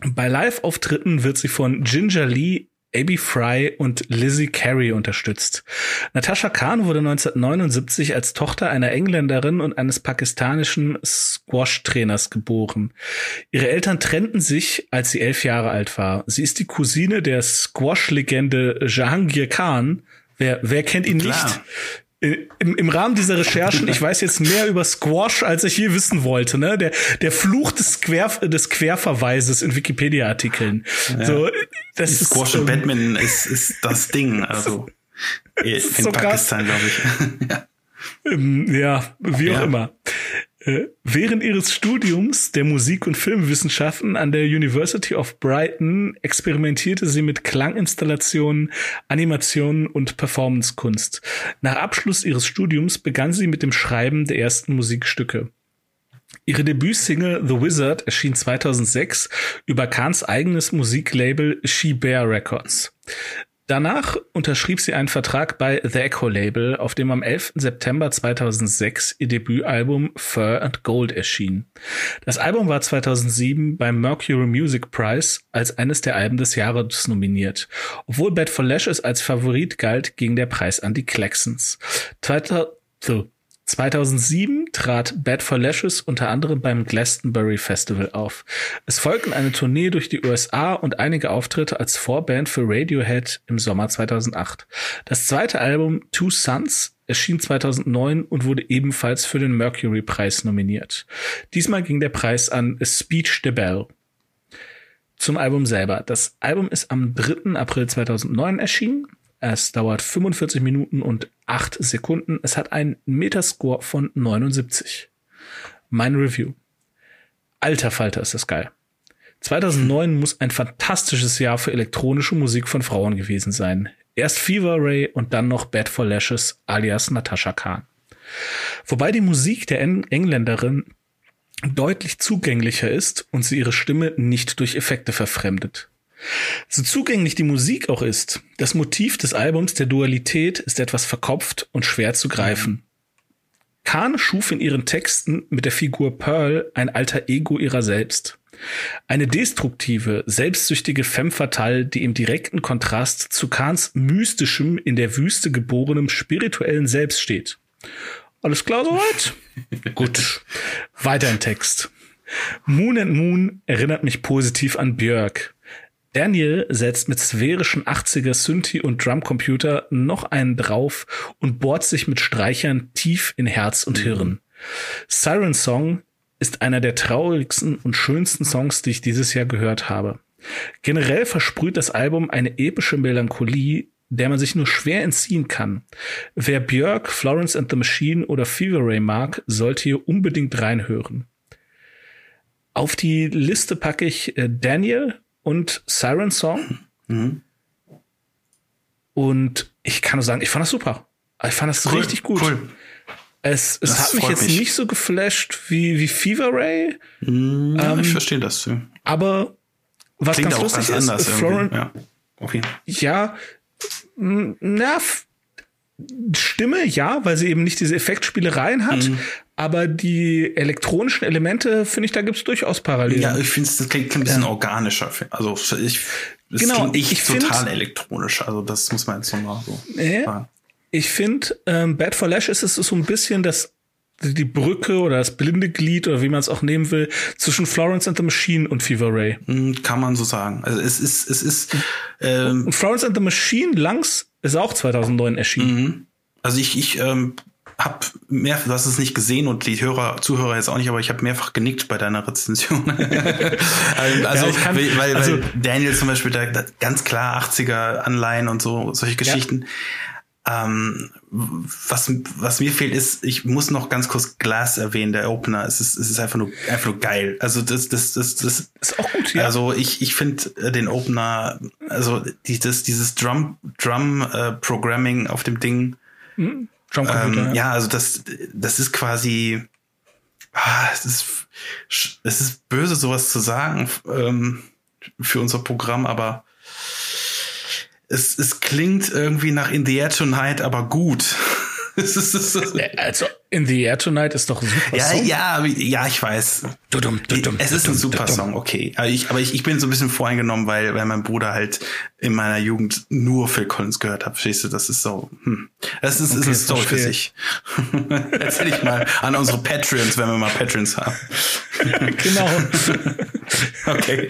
Bei Live-Auftritten wird sie von Ginger Lee, Abby Fry und Lizzie Carey unterstützt. Natasha Khan wurde 1979 als Tochter einer Engländerin und eines pakistanischen Squash-Trainers geboren. Ihre Eltern trennten sich, als sie elf Jahre alt war. Sie ist die Cousine der Squash-Legende Jahangir Khan. Wer, wer kennt ihn Klar. nicht? Im, im Rahmen dieser Recherchen, ich weiß jetzt mehr über Squash, als ich je wissen wollte, ne? Der, der Fluch des, Quer, des Querverweises in Wikipedia-Artikeln. Ja. So, das Squash ist, und Batman ist, ist das Ding, also in so Pakistan, glaube ich. ja. Ähm, ja, wie auch ja. immer. Äh, während ihres Studiums der Musik- und Filmwissenschaften an der University of Brighton experimentierte sie mit Klanginstallationen, Animationen und Performancekunst. Nach Abschluss ihres Studiums begann sie mit dem Schreiben der ersten Musikstücke. Ihre Debütsingle The Wizard erschien 2006 über Kahns eigenes Musiklabel She Bear Records. Danach unterschrieb sie einen Vertrag bei The Echo Label, auf dem am 11. September 2006 ihr Debütalbum Fur and Gold erschien. Das Album war 2007 beim Mercury Music Prize als eines der Alben des Jahres nominiert. Obwohl Bad for Lashes als Favorit galt, ging der Preis an die Claxons. 2007 trat Bad for Lashes unter anderem beim Glastonbury Festival auf. Es folgten eine Tournee durch die USA und einige Auftritte als Vorband für Radiohead im Sommer 2008. Das zweite Album Two Sons erschien 2009 und wurde ebenfalls für den Mercury Preis nominiert. Diesmal ging der Preis an A Speech the Bell. Zum Album selber. Das Album ist am 3. April 2009 erschienen. Es dauert 45 Minuten und 8 Sekunden. Es hat einen Metascore von 79. Mein Review. Alter Falter ist das geil. 2009 muss ein fantastisches Jahr für elektronische Musik von Frauen gewesen sein. Erst Fever Ray und dann noch Bad for Lashes alias Natasha Khan. Wobei die Musik der Engländerin deutlich zugänglicher ist und sie ihre Stimme nicht durch Effekte verfremdet. So zugänglich die Musik auch ist, das Motiv des Albums der Dualität ist etwas verkopft und schwer zu greifen. Kahn schuf in ihren Texten mit der Figur Pearl ein alter Ego ihrer selbst. Eine destruktive, selbstsüchtige Femme fatale, die im direkten Kontrast zu Kahns mystischem, in der Wüste geborenem spirituellen Selbst steht. Alles klar soweit? Gut. Weiter im Text. Moon and Moon erinnert mich positiv an Björk. Daniel setzt mit sphärischen 80er Synthi und Drumcomputer noch einen drauf und bohrt sich mit Streichern tief in Herz und Hirn. Siren Song ist einer der traurigsten und schönsten Songs, die ich dieses Jahr gehört habe. Generell versprüht das Album eine epische Melancholie, der man sich nur schwer entziehen kann. Wer Björk, Florence and the Machine oder Fever Ray mag, sollte hier unbedingt reinhören. Auf die Liste packe ich äh, Daniel und Siren Song. Mhm. Und ich kann nur sagen, ich fand das super. Ich fand das cool, richtig gut. Cool. Es, es hat mich jetzt mich. nicht so geflasht wie, wie Fever Ray. Mm, ähm, ich verstehe das. Aber was Klingt ganz lustig ganz ist, Florence, ja. Okay. ja, na, Stimme, ja, weil sie eben nicht diese Effektspielereien hat, mhm. Aber die elektronischen Elemente, finde ich, da gibt es durchaus Parallelen. Ja, ich finde, das klingt, ein bisschen ja. organischer. Also ich, das genau, klingt ich total find, elektronisch. Also das muss man jetzt nochmal so äh, sagen. Ich finde, ähm, Bad for Lash ist es so ein bisschen das die Brücke oder das blinde Glied oder wie man es auch nehmen will, zwischen Florence and the Machine und Fever Ray. Hm, kann man so sagen. Also es ist, es ist. Ähm, und Florence and the Machine Langs ist auch 2009 erschienen. Mhm. Also ich, ich ähm, habe mehr, du hast es nicht gesehen und die Hörer, Zuhörer jetzt auch nicht, aber ich habe mehrfach genickt bei deiner Rezension. also, ja, kann, weil, weil, also, Daniel zum Beispiel da, da ganz klar 80er Anleihen und so, solche Geschichten. Ja. Ähm, was, was mir fehlt, ist, ich muss noch ganz kurz Glass erwähnen, der Opener. Es ist, es ist einfach nur, einfach nur geil. Also das, das, das, das ist auch gut, ja. Also ich, ich finde äh, den Opener, also dieses, dieses Drum, Drum äh, Programming auf dem Ding. Mhm. Ähm, ja. ja, also das, das ist quasi, ah, es ist, es ist böse, sowas zu sagen ähm, für unser Programm, aber es, es klingt irgendwie nach In the Air Tonight, aber gut. also In the Air Tonight ist doch ein super ja, Song. Ja, ja, ich weiß. Dudum, dudum, es ist ein super Song, okay. Aber ich, aber ich, ich bin so ein bisschen voreingenommen, weil, weil mein Bruder halt in meiner Jugend nur Phil Collins gehört hat. Verstehst du? Das ist so. Hm. Das ist, okay, ist eine Story für sich. Erzähl ich mal an unsere Patreons, wenn wir mal Patreons haben. genau. okay.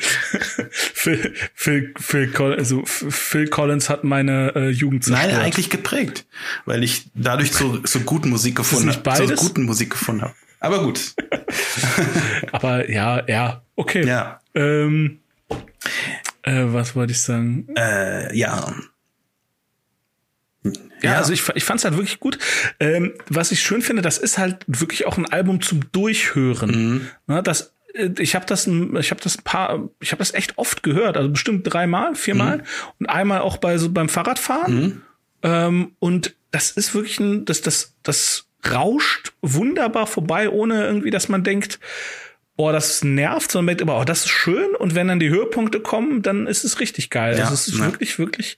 Phil, Phil, Phil, Collins, also Phil Collins hat meine äh, Jugend zerstört. Nein, eigentlich geprägt, weil ich dadurch so, so guten Musik gefunden habe. So guten Musik gefunden habe. Aber gut. Aber ja, ja, okay. Ja. Ähm, äh, was wollte ich sagen? Äh, ja. Ja, ja, also ich, ich fand es halt wirklich gut. Ähm, was ich schön finde, das ist halt wirklich auch ein Album zum Durchhören. Mhm. Na, das, äh, ich habe das, ich habe das paar, ich habe das echt oft gehört, also bestimmt dreimal, viermal mhm. und einmal auch bei so beim Fahrradfahren. Mhm. Ähm, und das ist wirklich ein, das, das, das rauscht wunderbar vorbei, ohne irgendwie, dass man denkt, boah, das nervt, sondern merkt immer, oh, das ist schön. Und wenn dann die Höhepunkte kommen, dann ist es richtig geil. Ja, also es ist ne. wirklich, wirklich,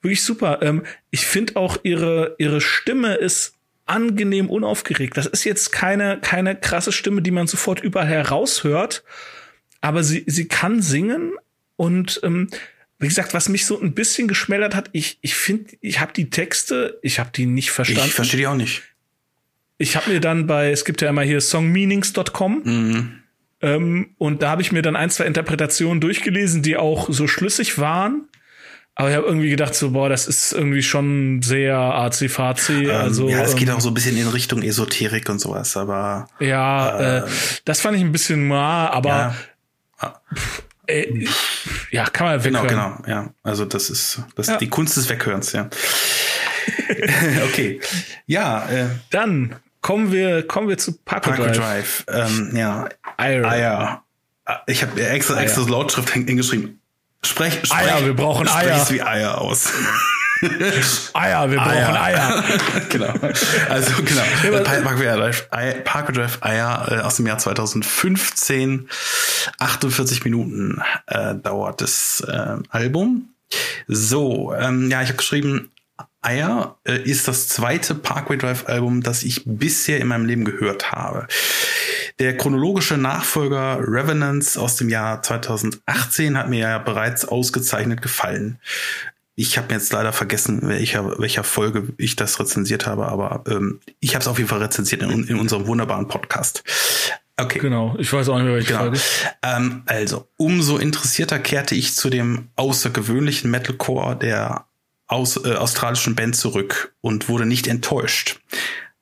wirklich super. Ähm, ich finde auch ihre, ihre Stimme ist angenehm unaufgeregt. Das ist jetzt keine, keine krasse Stimme, die man sofort überall heraushört. Aber sie, sie kann singen und ähm, wie gesagt, was mich so ein bisschen geschmälert hat, ich, ich finde, ich habe die Texte, ich habe die nicht verstanden. Ich verstehe die auch nicht. Ich habe mir dann bei, es gibt ja immer hier songmeanings.com mhm. ähm, und da habe ich mir dann ein, zwei Interpretationen durchgelesen, die auch so schlüssig waren. Aber ich habe irgendwie gedacht, so, boah, das ist irgendwie schon sehr arzi-fazi. Ähm, also, ja, es geht ähm, auch so ein bisschen in Richtung Esoterik und sowas, aber. Ja, äh, äh, das fand ich ein bisschen ma, aber. Ja. Pff, äh, ja, kann man weghören. Genau, genau, ja. Also das ist das ja. die Kunst des Weghörens, ja. okay. Ja, äh, dann kommen wir kommen wir zu Parko, Parko Drive. Drive. Ähm, ja, Eier. Eier. Ich habe extra Eier. extra Lautschrift hingeschrieben. Sprech, sprech, Eier, wir brauchen Eier. wie Eier aus. Eier, wir brauchen Eier. genau. Also genau. Parkway Drive, Parkway Drive Eier äh, aus dem Jahr 2015. 48 Minuten äh, dauert das äh, Album. So, ähm, ja, ich habe geschrieben, Eier äh, ist das zweite Parkway Drive Album, das ich bisher in meinem Leben gehört habe. Der chronologische Nachfolger Revenants aus dem Jahr 2018 hat mir ja bereits ausgezeichnet gefallen. Ich habe jetzt leider vergessen, welcher, welcher Folge ich das rezensiert habe, aber ähm, ich habe es auf jeden Fall rezensiert in, in unserem wunderbaren Podcast. Okay. Genau, ich weiß auch nicht mehr, welche genau. Folge. Ähm, also, umso interessierter kehrte ich zu dem außergewöhnlichen Metalcore der aus, äh, australischen Band zurück und wurde nicht enttäuscht.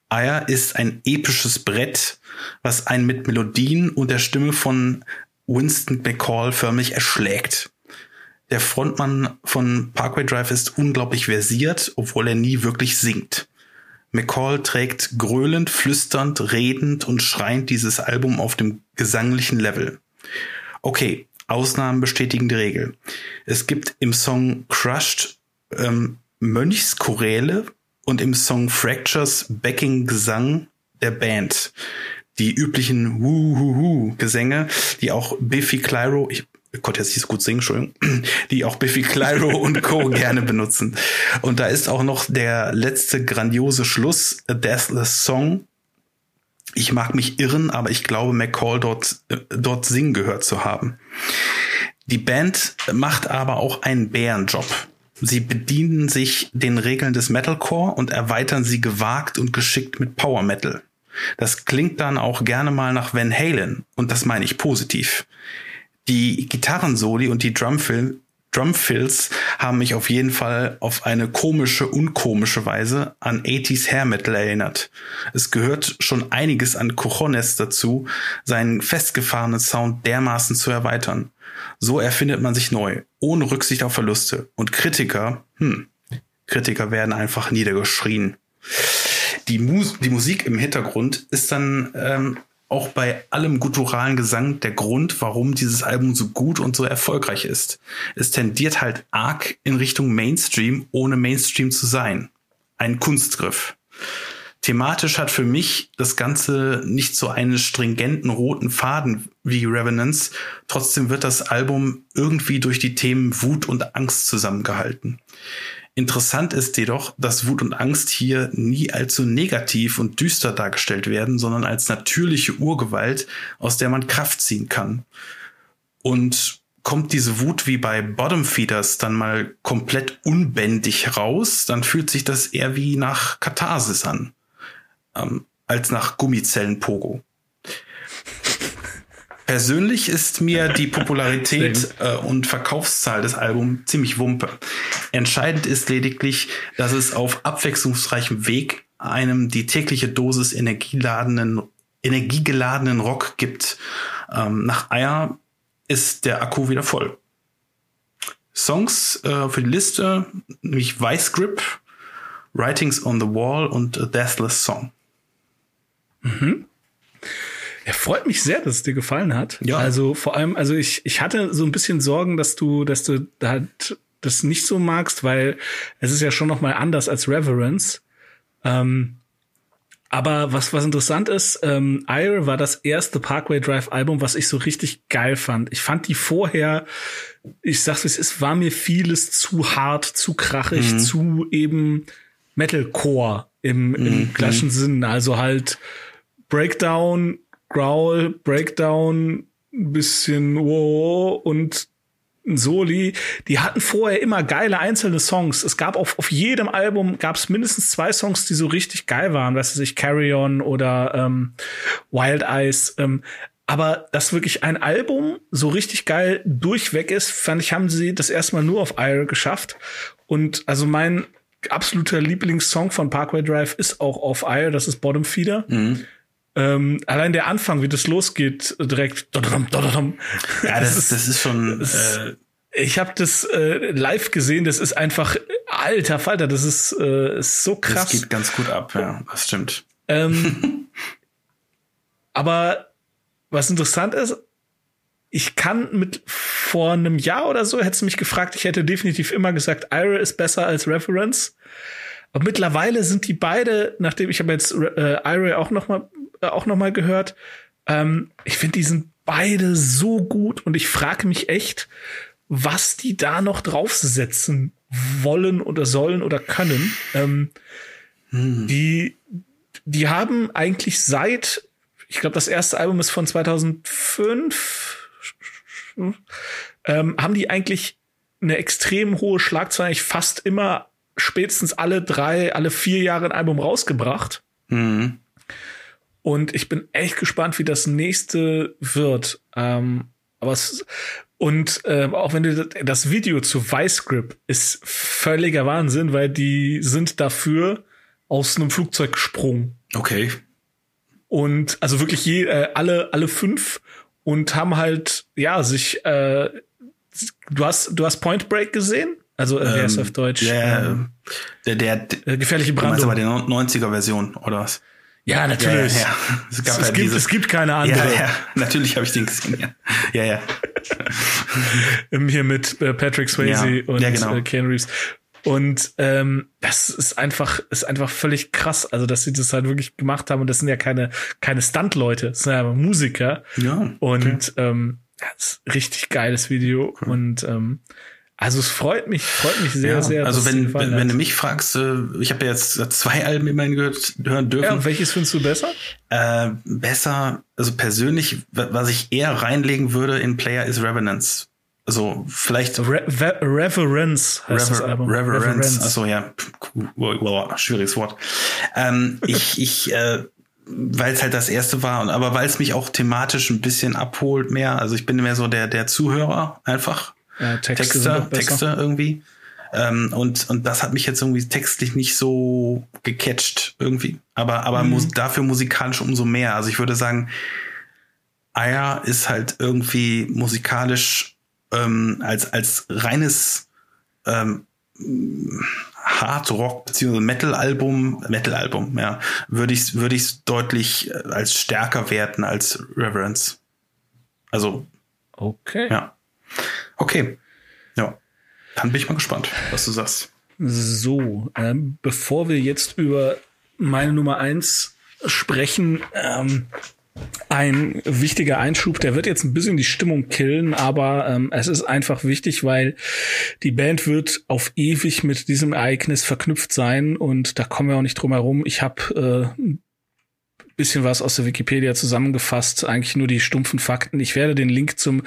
Aya ist ein episches Brett, was einen mit Melodien und der Stimme von Winston McCall förmlich erschlägt. Der Frontmann von Parkway Drive ist unglaublich versiert, obwohl er nie wirklich singt. McCall trägt gröhlend, flüsternd, redend und schreiend dieses Album auf dem gesanglichen Level. Okay, Ausnahmen bestätigen die Regel. Es gibt im Song Crushed ähm, Mönchschoräle und im Song Fractures Backing-Gesang der Band. Die üblichen Wuhuhu-Gesänge, die auch Biffy Clyro, ich konnte jetzt nicht so gut singen, Entschuldigung, die auch Biffy Clyro und Co. gerne benutzen. Und da ist auch noch der letzte grandiose Schluss, A Deathless Song. Ich mag mich irren, aber ich glaube, McCall dort, äh, dort singen gehört zu haben. Die Band macht aber auch einen Bärenjob. Sie bedienen sich den Regeln des Metalcore und erweitern sie gewagt und geschickt mit Power Metal. Das klingt dann auch gerne mal nach Van Halen und das meine ich positiv. Die Gitarrensoli und die Drumfill Drumfills haben mich auf jeden Fall auf eine komische, unkomische Weise an 80s Hair Metal erinnert. Es gehört schon einiges an Cojones dazu, seinen festgefahrenen Sound dermaßen zu erweitern. So erfindet man sich neu, ohne Rücksicht auf Verluste. Und Kritiker, hm, Kritiker werden einfach niedergeschrien. Die, Mus die Musik im Hintergrund ist dann ähm, auch bei allem gutturalen Gesang der Grund, warum dieses Album so gut und so erfolgreich ist. Es tendiert halt arg in Richtung Mainstream, ohne Mainstream zu sein. Ein Kunstgriff. Thematisch hat für mich das Ganze nicht so einen stringenten roten Faden wie Revenants. Trotzdem wird das Album irgendwie durch die Themen Wut und Angst zusammengehalten. Interessant ist jedoch, dass Wut und Angst hier nie allzu negativ und düster dargestellt werden, sondern als natürliche Urgewalt, aus der man Kraft ziehen kann. Und kommt diese Wut wie bei Bottom Feeders dann mal komplett unbändig raus, dann fühlt sich das eher wie nach Katharsis an, ähm, als nach Gummizellen-Pogo. Persönlich ist mir die Popularität äh, und Verkaufszahl des Albums ziemlich wumpe. Entscheidend ist lediglich, dass es auf abwechslungsreichem Weg einem die tägliche Dosis energieladenen, energiegeladenen Rock gibt. Ähm, nach Eier ist der Akku wieder voll. Songs äh, für die Liste, nämlich Vice Grip, Writings on the Wall und A Deathless Song. Mhm. Er freut mich sehr, dass es dir gefallen hat. Ja. Also vor allem, also ich, ich hatte so ein bisschen Sorgen, dass du, dass du halt das nicht so magst, weil es ist ja schon noch mal anders als Reverence. Ähm, aber was, was interessant ist, ähm, Ire war das erste Parkway Drive Album, was ich so richtig geil fand. Ich fand die vorher, ich sag's wie es ist, war mir vieles zu hart, zu krachig, mhm. zu eben Metalcore im, im mhm. klassischen Sinn. Also halt Breakdown, Growl, Breakdown, ein bisschen wow und Soli, die hatten vorher immer geile einzelne Songs. Es gab auf, auf jedem Album gab es mindestens zwei Songs, die so richtig geil waren, weißt du, sich Carry On oder ähm, Wild Eyes. Ähm, aber dass wirklich ein Album so richtig geil durchweg ist, fand ich, haben sie das erstmal nur auf Ire geschafft. Und also mein absoluter Lieblingssong von Parkway Drive ist auch auf Ire, das ist Bottom Feeder. Mhm. Ähm, allein der Anfang, wie das losgeht, direkt. Ja, das, ist, das ist schon. Äh, ich habe das äh, live gesehen. Das ist einfach alter Falter. Das ist, äh, ist so krass. Das geht ganz gut ab. Ja, das stimmt. Ähm, aber was interessant ist, ich kann mit vor einem Jahr oder so hättest du mich gefragt, ich hätte definitiv immer gesagt, Ira ist besser als Reference. Aber mittlerweile sind die beide, nachdem ich habe jetzt äh, Ira auch noch mal auch noch mal gehört. Ähm, ich finde, die sind beide so gut und ich frage mich echt, was die da noch draufsetzen wollen oder sollen oder können. Ähm, hm. Die, die haben eigentlich seit, ich glaube, das erste Album ist von 2005, ähm, haben die eigentlich eine extrem hohe Schlagzahl, eigentlich fast immer spätestens alle drei, alle vier Jahre ein Album rausgebracht. Mhm. Und ich bin echt gespannt, wie das nächste wird. Ähm, aber es, und äh, auch wenn du das Video zu Vice Grip ist völliger Wahnsinn, weil die sind dafür aus einem Flugzeug gesprungen. Okay. Und also wirklich je, äh, alle alle fünf und haben halt ja sich äh, du hast du hast Point Break gesehen? Also äh, wer ist auf Deutsch? Der, ähm, der, der, der gefährliche Brandung. aber die 90er Version oder was? Ja, natürlich. Ja, ja. Es, es, halt gibt, es gibt keine andere. Ja, ja. natürlich habe ich den gesehen. Ja, ja. ja. Hier mit äh, Patrick Swayze ja. und ja, genau. äh, Ken Reeves. Und ähm, das ist einfach, ist einfach völlig krass, also dass sie das halt wirklich gemacht haben. Und das sind ja keine, keine Stunt-Leute, das sind ja Musiker. Ja. Und okay. ähm, das ist richtig geiles Video. Cool. Und ähm, also es freut mich, freut mich sehr, ja, sehr. Also wenn, wenn, wenn, du mich fragst, äh, ich habe ja jetzt zwei Alben immerhin gehört, hören dürfen. Ja, und welches findest du besser? Äh, besser, also persönlich, was ich eher reinlegen würde in Player ist Revenance. Also vielleicht Re Re Reverence heißt Rever das Album. Reverence. Reverence. Achso, ja, wow, schwieriges Wort. Ähm, ich, ich, äh, weil es halt das erste war, und aber weil es mich auch thematisch ein bisschen abholt mehr. Also ich bin mehr so der der Zuhörer einfach ja, Texte, Texte, Texte irgendwie. Ähm, und, und das hat mich jetzt irgendwie textlich nicht so gecatcht irgendwie. Aber, aber mhm. mus dafür musikalisch umso mehr. Also ich würde sagen, Aya ist halt irgendwie musikalisch ähm, als, als reines ähm, Hard Rock bzw. Metal Album, Metal Album, ja, würde ich würde ich deutlich äh, als stärker werten als Reverence. Also okay. Ja. Okay. Ja. Dann bin ich mal gespannt, was du sagst. So, ähm, bevor wir jetzt über meine Nummer eins sprechen, ähm, ein wichtiger Einschub, der wird jetzt ein bisschen die Stimmung killen, aber ähm, es ist einfach wichtig, weil die Band wird auf ewig mit diesem Ereignis verknüpft sein und da kommen wir auch nicht drum herum. Ich habe äh, bisschen was aus der Wikipedia zusammengefasst, eigentlich nur die stumpfen Fakten. Ich werde den Link zum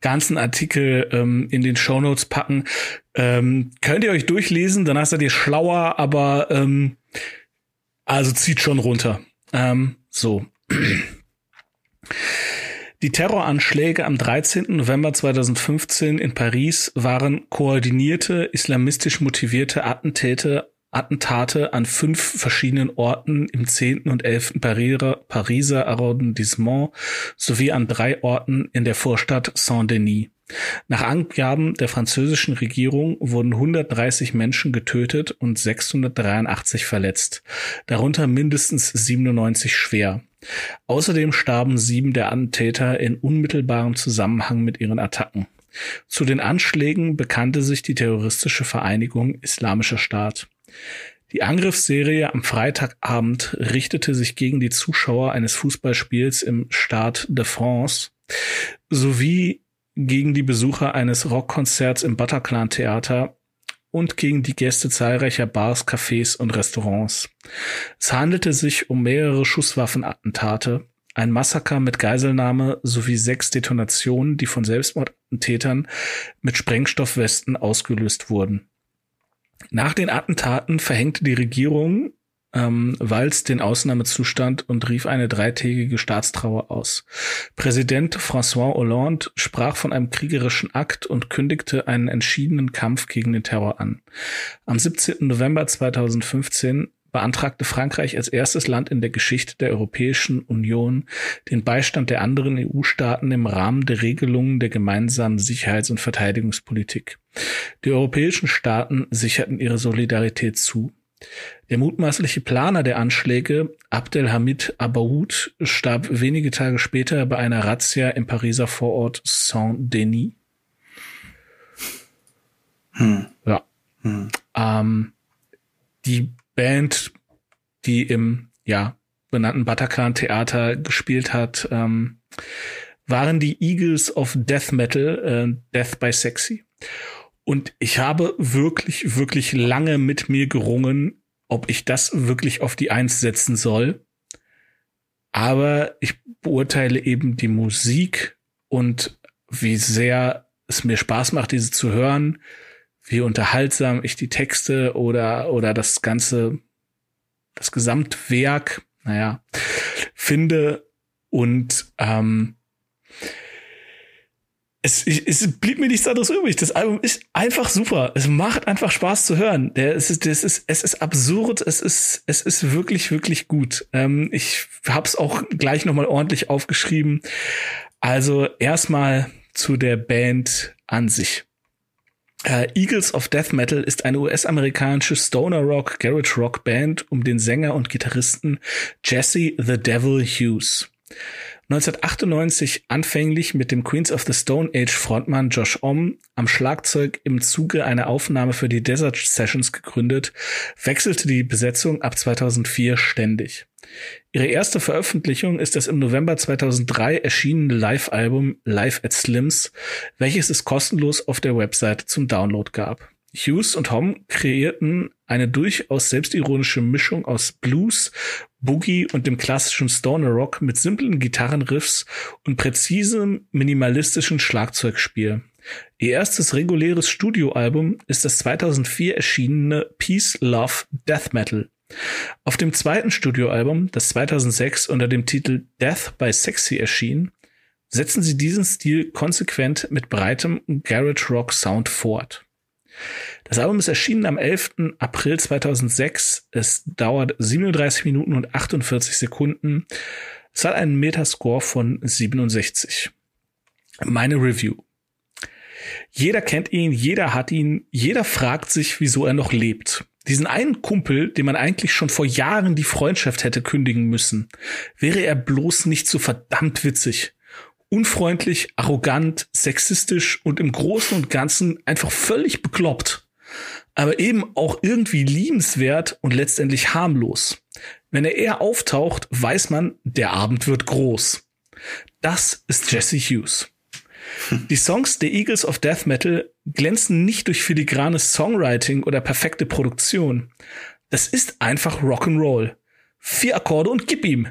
ganzen Artikel ähm, in den Show Notes packen. Ähm, könnt ihr euch durchlesen, danach seid ihr schlauer, aber ähm, also zieht schon runter. Ähm, so. Die Terroranschläge am 13. November 2015 in Paris waren koordinierte islamistisch motivierte Attentäte, Attentate an fünf verschiedenen Orten im 10. und 11. Pariser, Arrondissement sowie an drei Orten in der Vorstadt Saint-Denis. Nach Angaben der französischen Regierung wurden 130 Menschen getötet und 683 verletzt, darunter mindestens 97 schwer. Außerdem starben sieben der Attentäter in unmittelbarem Zusammenhang mit ihren Attacken. Zu den Anschlägen bekannte sich die terroristische Vereinigung Islamischer Staat. Die Angriffsserie am Freitagabend richtete sich gegen die Zuschauer eines Fußballspiels im Stade de France sowie gegen die Besucher eines Rockkonzerts im Bataclan Theater und gegen die Gäste zahlreicher Bars, Cafés und Restaurants. Es handelte sich um mehrere Schusswaffenattentate, ein Massaker mit Geiselnahme sowie sechs Detonationen, die von Selbstmordattentätern mit Sprengstoffwesten ausgelöst wurden. Nach den Attentaten verhängte die Regierung ähm, Walz den Ausnahmezustand und rief eine dreitägige Staatstrauer aus. Präsident François Hollande sprach von einem kriegerischen Akt und kündigte einen entschiedenen Kampf gegen den Terror an. Am 17. November 2015 beantragte Frankreich als erstes Land in der Geschichte der Europäischen Union den Beistand der anderen EU-Staaten im Rahmen der Regelungen der gemeinsamen Sicherheits- und Verteidigungspolitik. Die europäischen Staaten sicherten ihre Solidarität zu. Der mutmaßliche Planer der Anschläge, Abdelhamid Abaoud, starb wenige Tage später bei einer Razzia im Pariser Vorort Saint-Denis. Hm. Ja. Hm. Ähm, die Band, die im ja benannten Bataclan Theater gespielt hat, ähm, waren die Eagles of Death Metal, äh, Death by Sexy. Und ich habe wirklich, wirklich lange mit mir gerungen, ob ich das wirklich auf die Eins setzen soll. Aber ich beurteile eben die Musik und wie sehr es mir Spaß macht, diese zu hören, wie unterhaltsam ich die Texte oder, oder das ganze, das Gesamtwerk, naja, finde und ähm, es, es blieb mir nichts anderes übrig. Das Album ist einfach super. Es macht einfach Spaß zu hören. Der, es, ist, das ist, es ist absurd. Es ist, es ist wirklich, wirklich gut. Ähm, ich habe es auch gleich nochmal ordentlich aufgeschrieben. Also erstmal zu der Band an sich. Uh, Eagles of Death Metal ist eine US-amerikanische Stoner Rock, Garage Rock Band um den Sänger und Gitarristen Jesse the Devil Hughes. 1998 anfänglich mit dem Queens of the Stone Age Frontmann Josh Om am Schlagzeug im Zuge einer Aufnahme für die Desert Sessions gegründet, wechselte die Besetzung ab 2004 ständig. Ihre erste Veröffentlichung ist das im November 2003 erschienene Live-Album Live at Slims, welches es kostenlos auf der Website zum Download gab. Hughes und Hom kreierten eine durchaus selbstironische Mischung aus Blues, Boogie und dem klassischen Stoner Rock mit simplen Gitarrenriffs und präzisem minimalistischen Schlagzeugspiel. Ihr erstes reguläres Studioalbum ist das 2004 erschienene Peace, Love, Death Metal. Auf dem zweiten Studioalbum, das 2006 unter dem Titel Death by Sexy erschien, setzen sie diesen Stil konsequent mit breitem Garage Rock Sound fort. Das Album ist erschienen am 11. April 2006. Es dauert 37 Minuten und 48 Sekunden. Es hat einen Metascore von 67. Meine Review. Jeder kennt ihn, jeder hat ihn, jeder fragt sich, wieso er noch lebt. Diesen einen Kumpel, dem man eigentlich schon vor Jahren die Freundschaft hätte kündigen müssen, wäre er bloß nicht so verdammt witzig. Unfreundlich, arrogant, sexistisch und im Großen und Ganzen einfach völlig bekloppt. Aber eben auch irgendwie liebenswert und letztendlich harmlos. Wenn er eher auftaucht, weiß man, der Abend wird groß. Das ist Jesse Hughes. Die Songs der Eagles of Death Metal glänzen nicht durch filigranes Songwriting oder perfekte Produktion. Das ist einfach Rock'n'Roll. Vier Akkorde und gib ihm.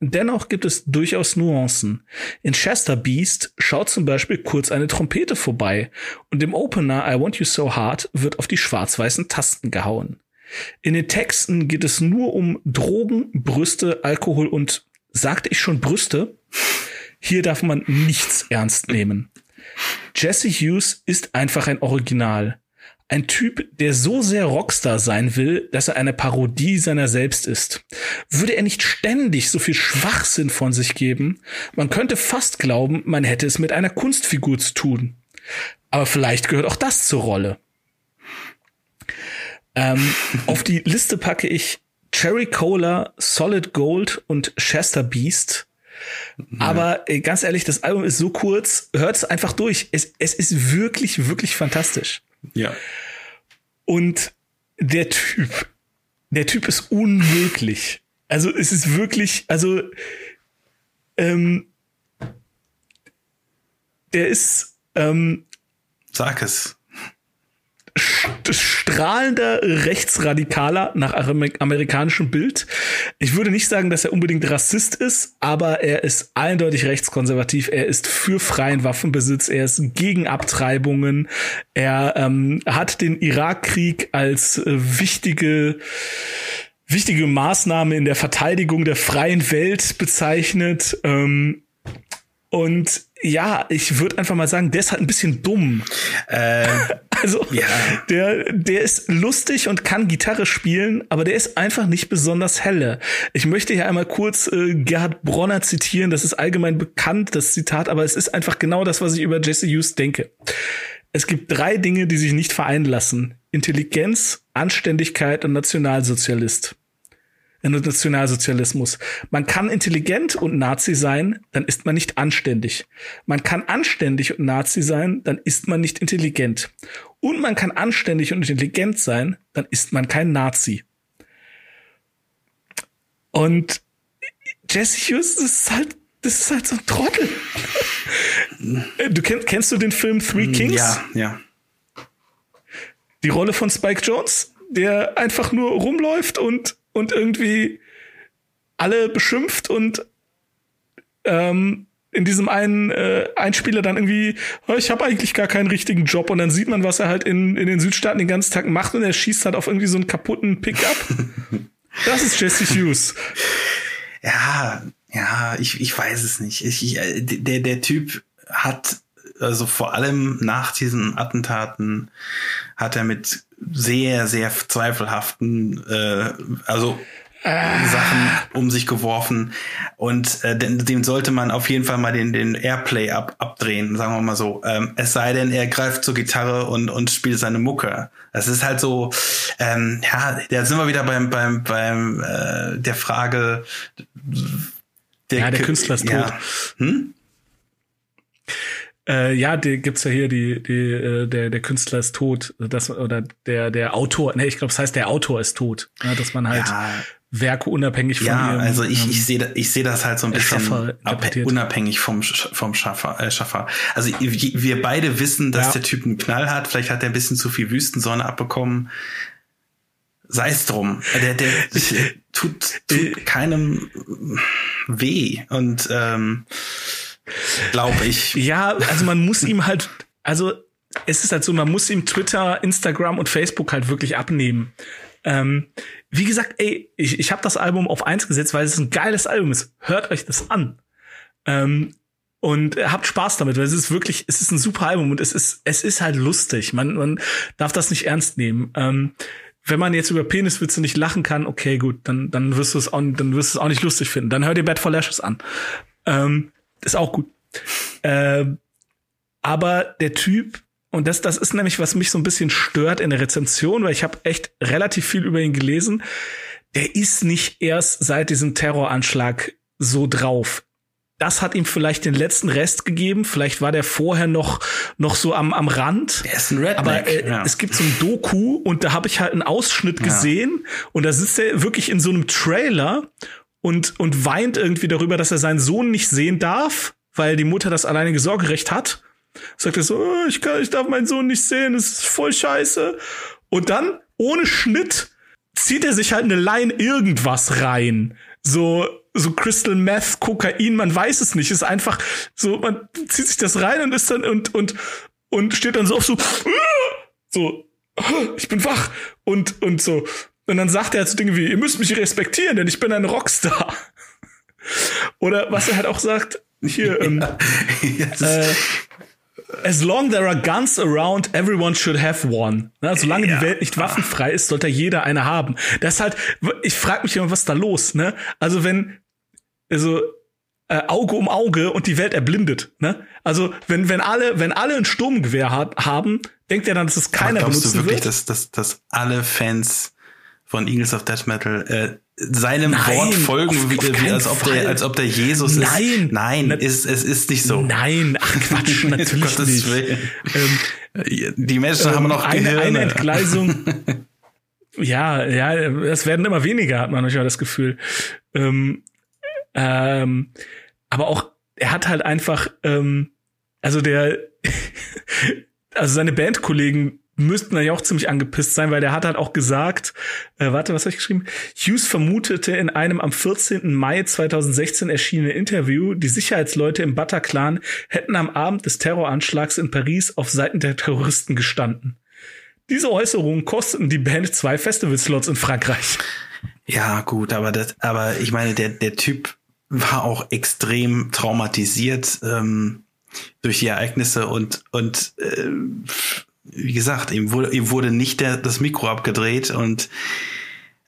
Dennoch gibt es durchaus Nuancen. In Chester Beast schaut zum Beispiel kurz eine Trompete vorbei und im Opener I Want You So Hard wird auf die schwarz-weißen Tasten gehauen. In den Texten geht es nur um Drogen, Brüste, Alkohol und sagte ich schon Brüste? Hier darf man nichts ernst nehmen. Jesse Hughes ist einfach ein Original. Ein Typ, der so sehr Rockstar sein will, dass er eine Parodie seiner selbst ist. Würde er nicht ständig so viel Schwachsinn von sich geben, man könnte fast glauben, man hätte es mit einer Kunstfigur zu tun. Aber vielleicht gehört auch das zur Rolle. Ähm, auf die Liste packe ich Cherry Cola, Solid Gold und Chester Beast. Aber äh, ganz ehrlich, das Album ist so kurz, hört es einfach durch. Es, es ist wirklich, wirklich fantastisch. Ja. Und der Typ, der Typ ist unmöglich. Also es ist wirklich, also ähm, der ist ähm, Sag es strahlender Rechtsradikaler nach amerikanischem Bild. Ich würde nicht sagen, dass er unbedingt Rassist ist, aber er ist eindeutig rechtskonservativ. Er ist für freien Waffenbesitz. Er ist gegen Abtreibungen. Er ähm, hat den Irakkrieg als äh, wichtige wichtige Maßnahme in der Verteidigung der freien Welt bezeichnet. Ähm, und ja, ich würde einfach mal sagen, der ist halt ein bisschen dumm. Äh, also ja. der, der ist lustig und kann Gitarre spielen, aber der ist einfach nicht besonders helle. Ich möchte hier einmal kurz äh, Gerhard Bronner zitieren. Das ist allgemein bekannt, das Zitat, aber es ist einfach genau das, was ich über Jesse Hughes denke. Es gibt drei Dinge, die sich nicht vereinen lassen. Intelligenz, Anständigkeit und Nationalsozialist. Nationalsozialismus. Man kann intelligent und Nazi sein, dann ist man nicht anständig. Man kann anständig und Nazi sein, dann ist man nicht intelligent. Und man kann anständig und intelligent sein, dann ist man kein Nazi. Und Jesse Hughes das ist halt, das ist halt so ein Trottel. du kennst, kennst du den Film Three mm, Kings? Ja, ja. Die Rolle von Spike Jones, der einfach nur rumläuft und und irgendwie alle beschimpft und ähm, in diesem einen äh, Einspieler dann irgendwie, ich habe eigentlich gar keinen richtigen Job und dann sieht man, was er halt in, in den Südstaaten den ganzen Tag macht und er schießt halt auf irgendwie so einen kaputten Pickup. das ist Jesse Hughes. Ja, ja, ich, ich weiß es nicht. Ich, ich, äh, der, der Typ hat, also vor allem nach diesen Attentaten, hat er mit sehr, sehr zweifelhaften, äh, also ah. Sachen um sich geworfen und äh, dem sollte man auf jeden Fall mal den den Airplay ab, abdrehen, sagen wir mal so. Ähm, es sei denn, er greift zur Gitarre und und spielt seine Mucke. Das ist halt so, ähm, ja, da sind wir wieder beim beim beim äh, der Frage. Der, ja, der Künstler ist ja. tot. Hm? Äh, ja, die gibt's ja hier, die, die, äh, der, der Künstler ist tot. Das, oder der, der Autor, ne, ich glaube, es heißt, der Autor ist tot. Ja, dass man halt ja. Werke unabhängig von ja, ihrem, also ich, ich sehe ich sehe das halt so ein bisschen unabhängig vom vom Schaffer, äh, Schaffer. Also wir beide wissen, dass ja. der Typ einen Knall hat. Vielleicht hat er ein bisschen zu viel Wüstensonne abbekommen. Sei es drum. Der, der, der tut, tut keinem weh und ähm, Glaube ich. Ja, also man muss ihm halt, also es ist halt so, man muss ihm Twitter, Instagram und Facebook halt wirklich abnehmen. Ähm, wie gesagt, ey, ich, ich habe das Album auf eins gesetzt, weil es ein geiles Album ist. Hört euch das an. Ähm, und habt Spaß damit, weil es ist wirklich, es ist ein super Album und es ist, es ist halt lustig. Man, man darf das nicht ernst nehmen. Ähm, wenn man jetzt über Peniswitze nicht lachen kann, okay, gut, dann, dann wirst du es auch, dann wirst du es auch nicht lustig finden. Dann hör dir Bad for Lashes an. Ähm, ist auch gut. Ähm, aber der Typ und das, das ist nämlich, was mich so ein bisschen stört in der Rezension, weil ich habe echt relativ viel über ihn gelesen. Der ist nicht erst seit diesem Terroranschlag so drauf. Das hat ihm vielleicht den letzten Rest gegeben. Vielleicht war der vorher noch, noch so am, am Rand. Der ist ein Redneck. Aber äh, ja. es gibt so ein Doku und da habe ich halt einen Ausschnitt gesehen ja. und da sitzt er wirklich in so einem Trailer und, und weint irgendwie darüber, dass er seinen Sohn nicht sehen darf, weil die Mutter das alleinige Sorgerecht hat. Sagt er so, oh, ich, kann, ich darf meinen Sohn nicht sehen, das ist voll scheiße. Und dann, ohne Schnitt, zieht er sich halt eine Line irgendwas rein. So, so Crystal Meth, Kokain, man weiß es nicht. Ist einfach so, man zieht sich das rein und ist dann und und und steht dann so auf so so ich bin wach und und so und dann sagt er halt so Dinge wie ihr müsst mich respektieren, denn ich bin ein Rockstar. Oder was er halt auch sagt, hier ähm, ja, äh, As long there are guns around, everyone should have one. Na, solange ja. die Welt nicht waffenfrei ist, sollte jeder eine haben. Das ist halt, ich frage mich immer, was da los, ne? Also wenn, also äh, Auge um Auge und die Welt erblindet, ne? Also wenn wenn alle wenn alle ein Sturmgewehr hat, haben, denkt er dann, dass es keiner Aber glaubst benutzen du wirklich, wird? dass, dass, dass alle Fans von Eagles of Death Metal äh, seinem Nein, Wort folgen, wie, wie, als ob der als ob der Jesus Nein. ist. Nein, ist, es ist nicht so. Nein, ach Quatsch, natürlich nicht. Ähm, Die Menschen haben noch eine, Gehirne. eine Entgleisung. ja, ja, es werden immer weniger, hat man manchmal das Gefühl. Ähm, ähm, aber auch, er hat halt einfach, ähm, also der, also seine Bandkollegen müssten ja auch ziemlich angepisst sein, weil der hat halt auch gesagt, äh, warte, was habe ich geschrieben? Hughes vermutete in einem am 14. Mai 2016 erschienenen Interview, die Sicherheitsleute im Bataclan hätten am Abend des Terroranschlags in Paris auf Seiten der Terroristen gestanden. Diese Äußerungen kosteten die Band zwei Festivalslots in Frankreich. Ja, gut, aber das, aber ich meine, der, der Typ war auch extrem traumatisiert ähm, durch die Ereignisse und, und äh, wie gesagt, ihm wurde, ihm wurde nicht der, das Mikro abgedreht und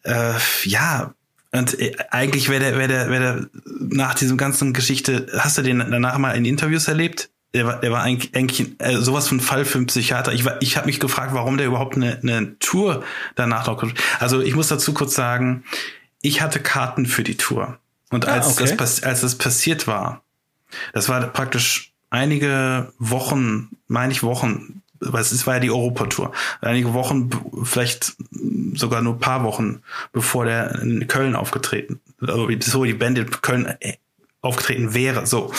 äh, ja, und äh, eigentlich wäre der, wäre der, wäre der nach diesem ganzen Geschichte, hast du den danach mal in Interviews erlebt? Der war, der war eigentlich, eigentlich äh, sowas von Fall für einen Psychiater. Ich, war- ich habe mich gefragt, warum der überhaupt eine, eine Tour danach noch. Also ich muss dazu kurz sagen, ich hatte Karten für die Tour. Und Ah, als, okay. das, als das passiert war, das war praktisch einige Wochen, meine ich Wochen, weil es war ja die Europatour, einige Wochen, vielleicht sogar nur ein paar Wochen, bevor der in Köln aufgetreten, also so die Band in Köln äh, aufgetreten wäre, so.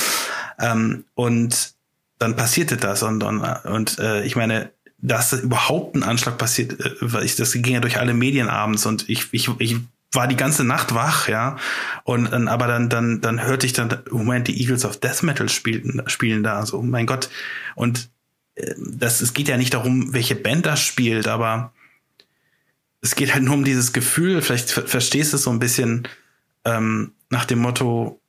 Ähm, und dann passierte das und, und, und äh, ich meine, dass überhaupt ein Anschlag passiert, äh, weil ich, das ging ja durch alle Medien abends und ich, ich, ich war die ganze Nacht wach, ja. Und dann, aber dann, dann, dann hörte ich dann, Moment, die Eagles of Death Metal spielten, spielen da, so, mein Gott. Und das, es geht ja nicht darum, welche Band das spielt, aber es geht halt nur um dieses Gefühl, vielleicht ver verstehst du es so ein bisschen ähm, nach dem Motto,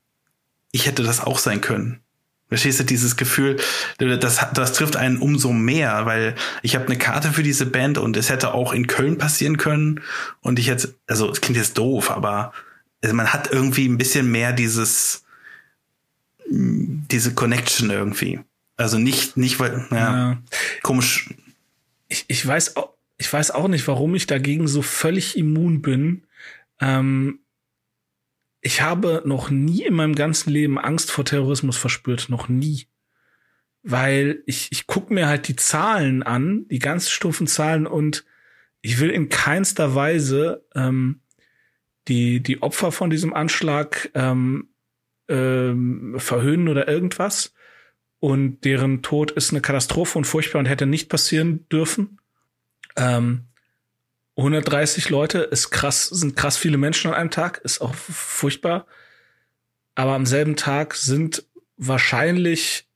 ich hätte das auch sein können. Verstehst du dieses Gefühl, das, das trifft einen umso mehr, weil ich habe eine Karte für diese Band und es hätte auch in Köln passieren können und ich hätte, also es klingt jetzt doof, aber also man hat irgendwie ein bisschen mehr dieses, diese Connection irgendwie. Also nicht, nicht weil, ja, Ja. komisch. ich, ich weiß auch, ich weiß auch nicht, warum ich dagegen so völlig immun bin. Ähm, ich habe noch nie in meinem ganzen Leben Angst vor Terrorismus verspürt, noch nie. Weil ich, ich gucke mir halt die Zahlen an, die ganz stufen Zahlen und ich will in keinster Weise ähm, die, die Opfer von diesem Anschlag ähm, ähm, verhöhnen oder irgendwas. Und deren Tod ist eine Katastrophe und furchtbar und hätte nicht passieren dürfen. Ähm, 130 Leute ist krass, sind krass viele Menschen an einem Tag, ist auch furchtbar. Aber am selben Tag sind wahrscheinlich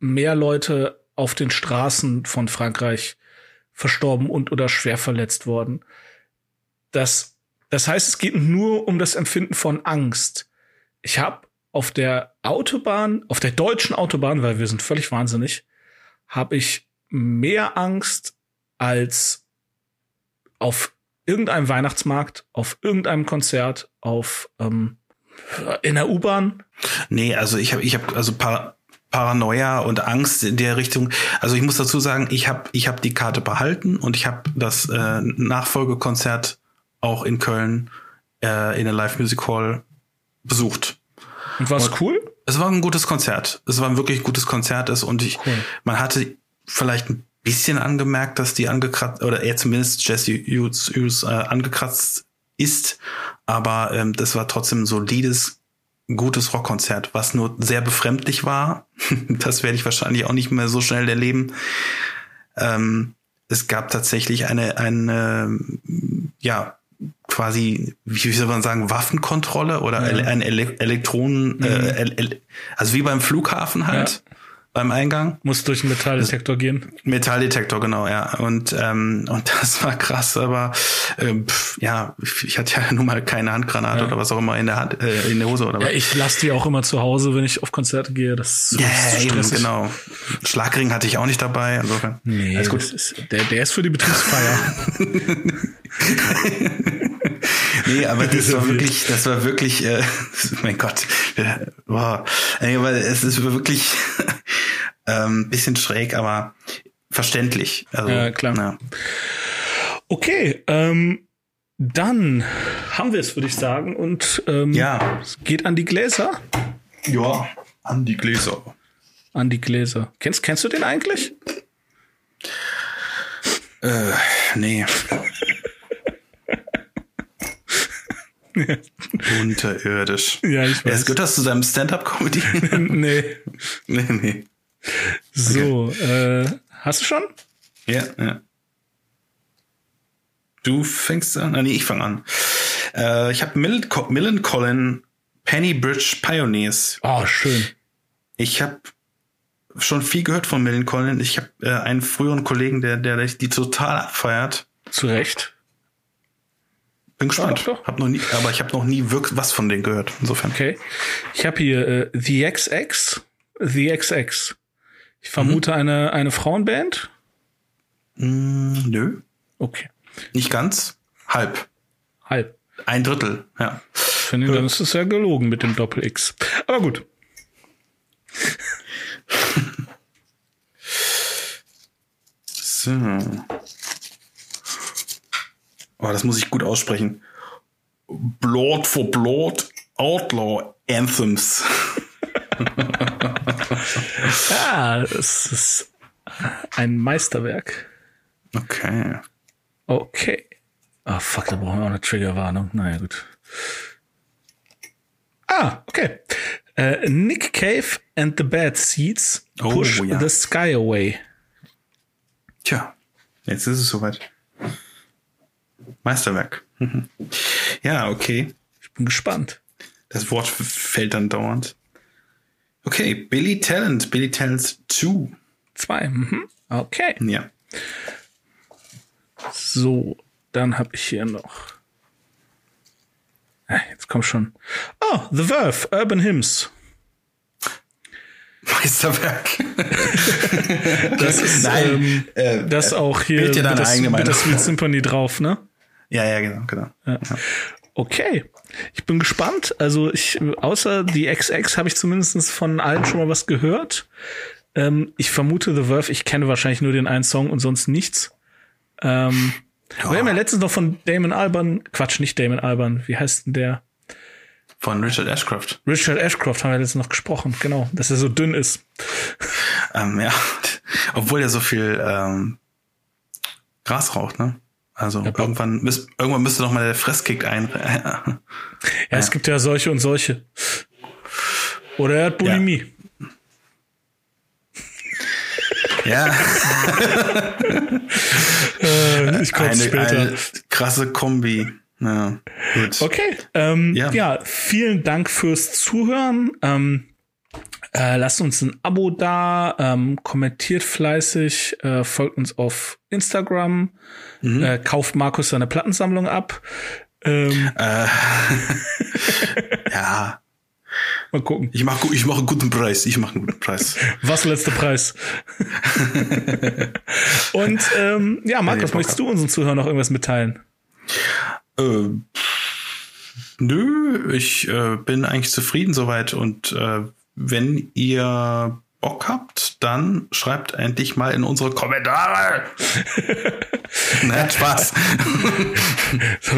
mehr Leute auf den Straßen von Frankreich verstorben und oder schwer verletzt worden. Das, das heißt, es geht nur um das Empfinden von Angst. Ich habe auf der Autobahn, auf der deutschen Autobahn, weil wir sind völlig wahnsinnig, habe ich mehr Angst als auf irgendeinem Weihnachtsmarkt, auf irgendeinem Konzert, auf ähm, in der U-Bahn. Nee, also ich habe, ich habe, also paar, Paranoia und Angst in der Richtung. Also ich muss dazu sagen, ich habe ich hab die Karte behalten und ich habe das äh, Nachfolgekonzert auch in Köln äh, in der Live Music Hall besucht. Und war es cool? Es war ein gutes Konzert. Es war ein wirklich gutes Konzert ist und ich, cool. man hatte vielleicht ein bisschen angemerkt, dass die angekratzt oder er zumindest Jesse Hughes, Hughes äh, angekratzt ist, aber ähm, das war trotzdem ein solides, gutes Rockkonzert, was nur sehr befremdlich war. das werde ich wahrscheinlich auch nicht mehr so schnell erleben. Ähm, es gab tatsächlich eine, eine, ja, quasi, wie soll man sagen, Waffenkontrolle oder ja. ein Ele Elektronen, mhm. äh, also wie beim Flughafen halt. Ja beim Eingang. Muss durch einen Metalldetektor gehen. Metalldetektor, genau, ja. Und, ähm, und das war krass, aber ähm, pff, ja, ich hatte ja nun mal keine Handgranate ja. oder was auch immer in der Hand, äh, in der Hose oder was. Ja, ich lasse die auch immer zu Hause, wenn ich auf Konzerte gehe. Das ist ja, eben, genau. Schlagring hatte ich auch nicht dabei. Insofern. Nee, Alles gut. Ist, der, der ist für die Betriebsfeier. nee, aber das war wirklich, das war wirklich, äh, mein Gott, wow. Aber es ist wirklich ähm, bisschen schräg, aber verständlich. Also, ja, klar. Ja. Okay, ähm, dann haben wir es, würde ich sagen. Und ähm, ja. es geht an die Gläser. Ja, an die Gläser. An die Gläser. Kennst, kennst du den eigentlich? Äh, nee. Unterirdisch. Ja, ich weiß. Gehört das zu seinem Stand-up-Comedy? nee. Nee, nee. So, okay. äh, hast du schon? Ja, ja. Du fängst an? Ah, nee, ich fange an. Äh, ich habe Millen Collin Penny Bridge Pioneers. Oh, schön. Ich habe schon viel gehört von Millen Collin. Ich habe äh, einen früheren Kollegen, der, der die total abfeiert. Zu Recht. Bin gespannt. Ja, hab noch nie, aber ich habe noch nie wirklich was von denen gehört. Insofern. Okay. Ich habe hier äh, The XX. The XX. Ich vermute mhm. eine, eine Frauenband? Mm, nö. Okay. Nicht ganz. Halb. Halb. Ein Drittel, ja. Ich finde, dann ist es ja gelogen mit dem Doppel-X. Aber gut. so. Oh, das muss ich gut aussprechen. Blood for Blood Outlaw Anthems. ja, es ist ein Meisterwerk. Okay. Okay. Oh fuck, da brauchen wir auch eine Triggerwarnung. Naja, gut. Ah, okay. Uh, Nick Cave and the Bad Seeds oh, push ja. the sky away. Tja, jetzt ist es soweit. Meisterwerk. Mhm. ja, okay. Ich bin gespannt. Das Wort fällt dann dauernd. Okay, Billy Talent, Billy Talent 2. 2, mhm. okay. Ja. So, dann habe ich hier noch. Ah, jetzt komm schon. Oh, The Verve, Urban Hymns. Meisterwerk. das ist ähm, äh, das auch hier das, mit Symphony drauf, ne? Ja, ja, genau, genau. Ja. Okay. Ich bin gespannt. Also ich, außer die XX habe ich zumindest von allen schon mal was gehört. Ähm, ich vermute The Verve, ich kenne wahrscheinlich nur den einen Song und sonst nichts. Ähm, oh. Wir haben ja letztens noch von Damon Alban, Quatsch, nicht Damon Alban, wie heißt denn der? Von Richard Ashcroft. Richard Ashcroft haben wir letztens noch gesprochen, genau, dass er so dünn ist. Ähm, ja, obwohl er so viel ähm, Gras raucht, ne? Also ja, irgendwann, müsst, irgendwann müsste noch mal der Fresskick ein. ja, ja, es gibt ja solche und solche. Oder er hat Bulimie. Ja. äh, ich komme später. Eine krasse Kombi. Ja, gut. Okay. Ähm, ja. ja, vielen Dank fürs Zuhören. Ähm, äh, lasst uns ein Abo da, ähm, kommentiert fleißig, äh, folgt uns auf Instagram, mhm. äh, kauft Markus seine Plattensammlung ab. Ähm, äh, ja. Mal gucken. Ich mache ich mach einen guten Preis. Ich mache einen guten Preis. Was letzter Preis? Und ähm, ja, Markus, möchtest du unseren Zuhörern noch irgendwas mitteilen? Äh, nö, ich äh, bin eigentlich zufrieden soweit und äh, wenn ihr Bock habt, dann schreibt endlich mal in unsere Kommentare. Nein, Spaß. so,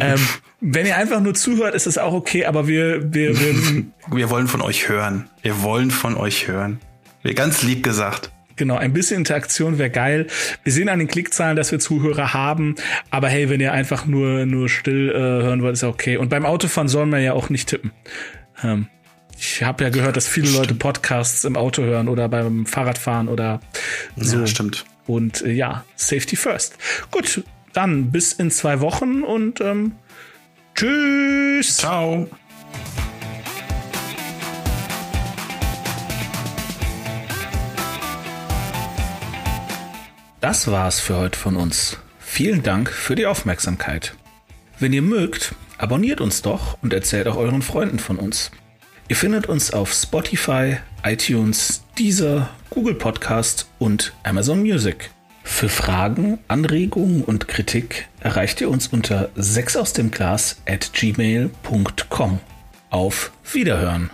ähm, wenn ihr einfach nur zuhört, ist es auch okay, aber wir, wir, wir, wir wollen von euch hören. Wir wollen von euch hören. Wir ganz lieb gesagt. Genau, ein bisschen Interaktion wäre geil. Wir sehen an den Klickzahlen, dass wir Zuhörer haben, aber hey, wenn ihr einfach nur, nur still äh, hören wollt, ist okay. Und beim Autofahren soll man ja auch nicht tippen. Ähm, ich habe ja gehört, dass viele Leute Podcasts im Auto hören oder beim Fahrradfahren oder so. Ja, stimmt. Und äh, ja, Safety First. Gut, dann bis in zwei Wochen und ähm, tschüss. Ciao. Das war's für heute von uns. Vielen Dank für die Aufmerksamkeit. Wenn ihr mögt, abonniert uns doch und erzählt auch euren Freunden von uns. Ihr findet uns auf Spotify, iTunes, Deezer, Google Podcast und Amazon Music. Für Fragen, Anregungen und Kritik erreicht ihr uns unter 6 aus dem Glas at gmail.com. Auf Wiederhören!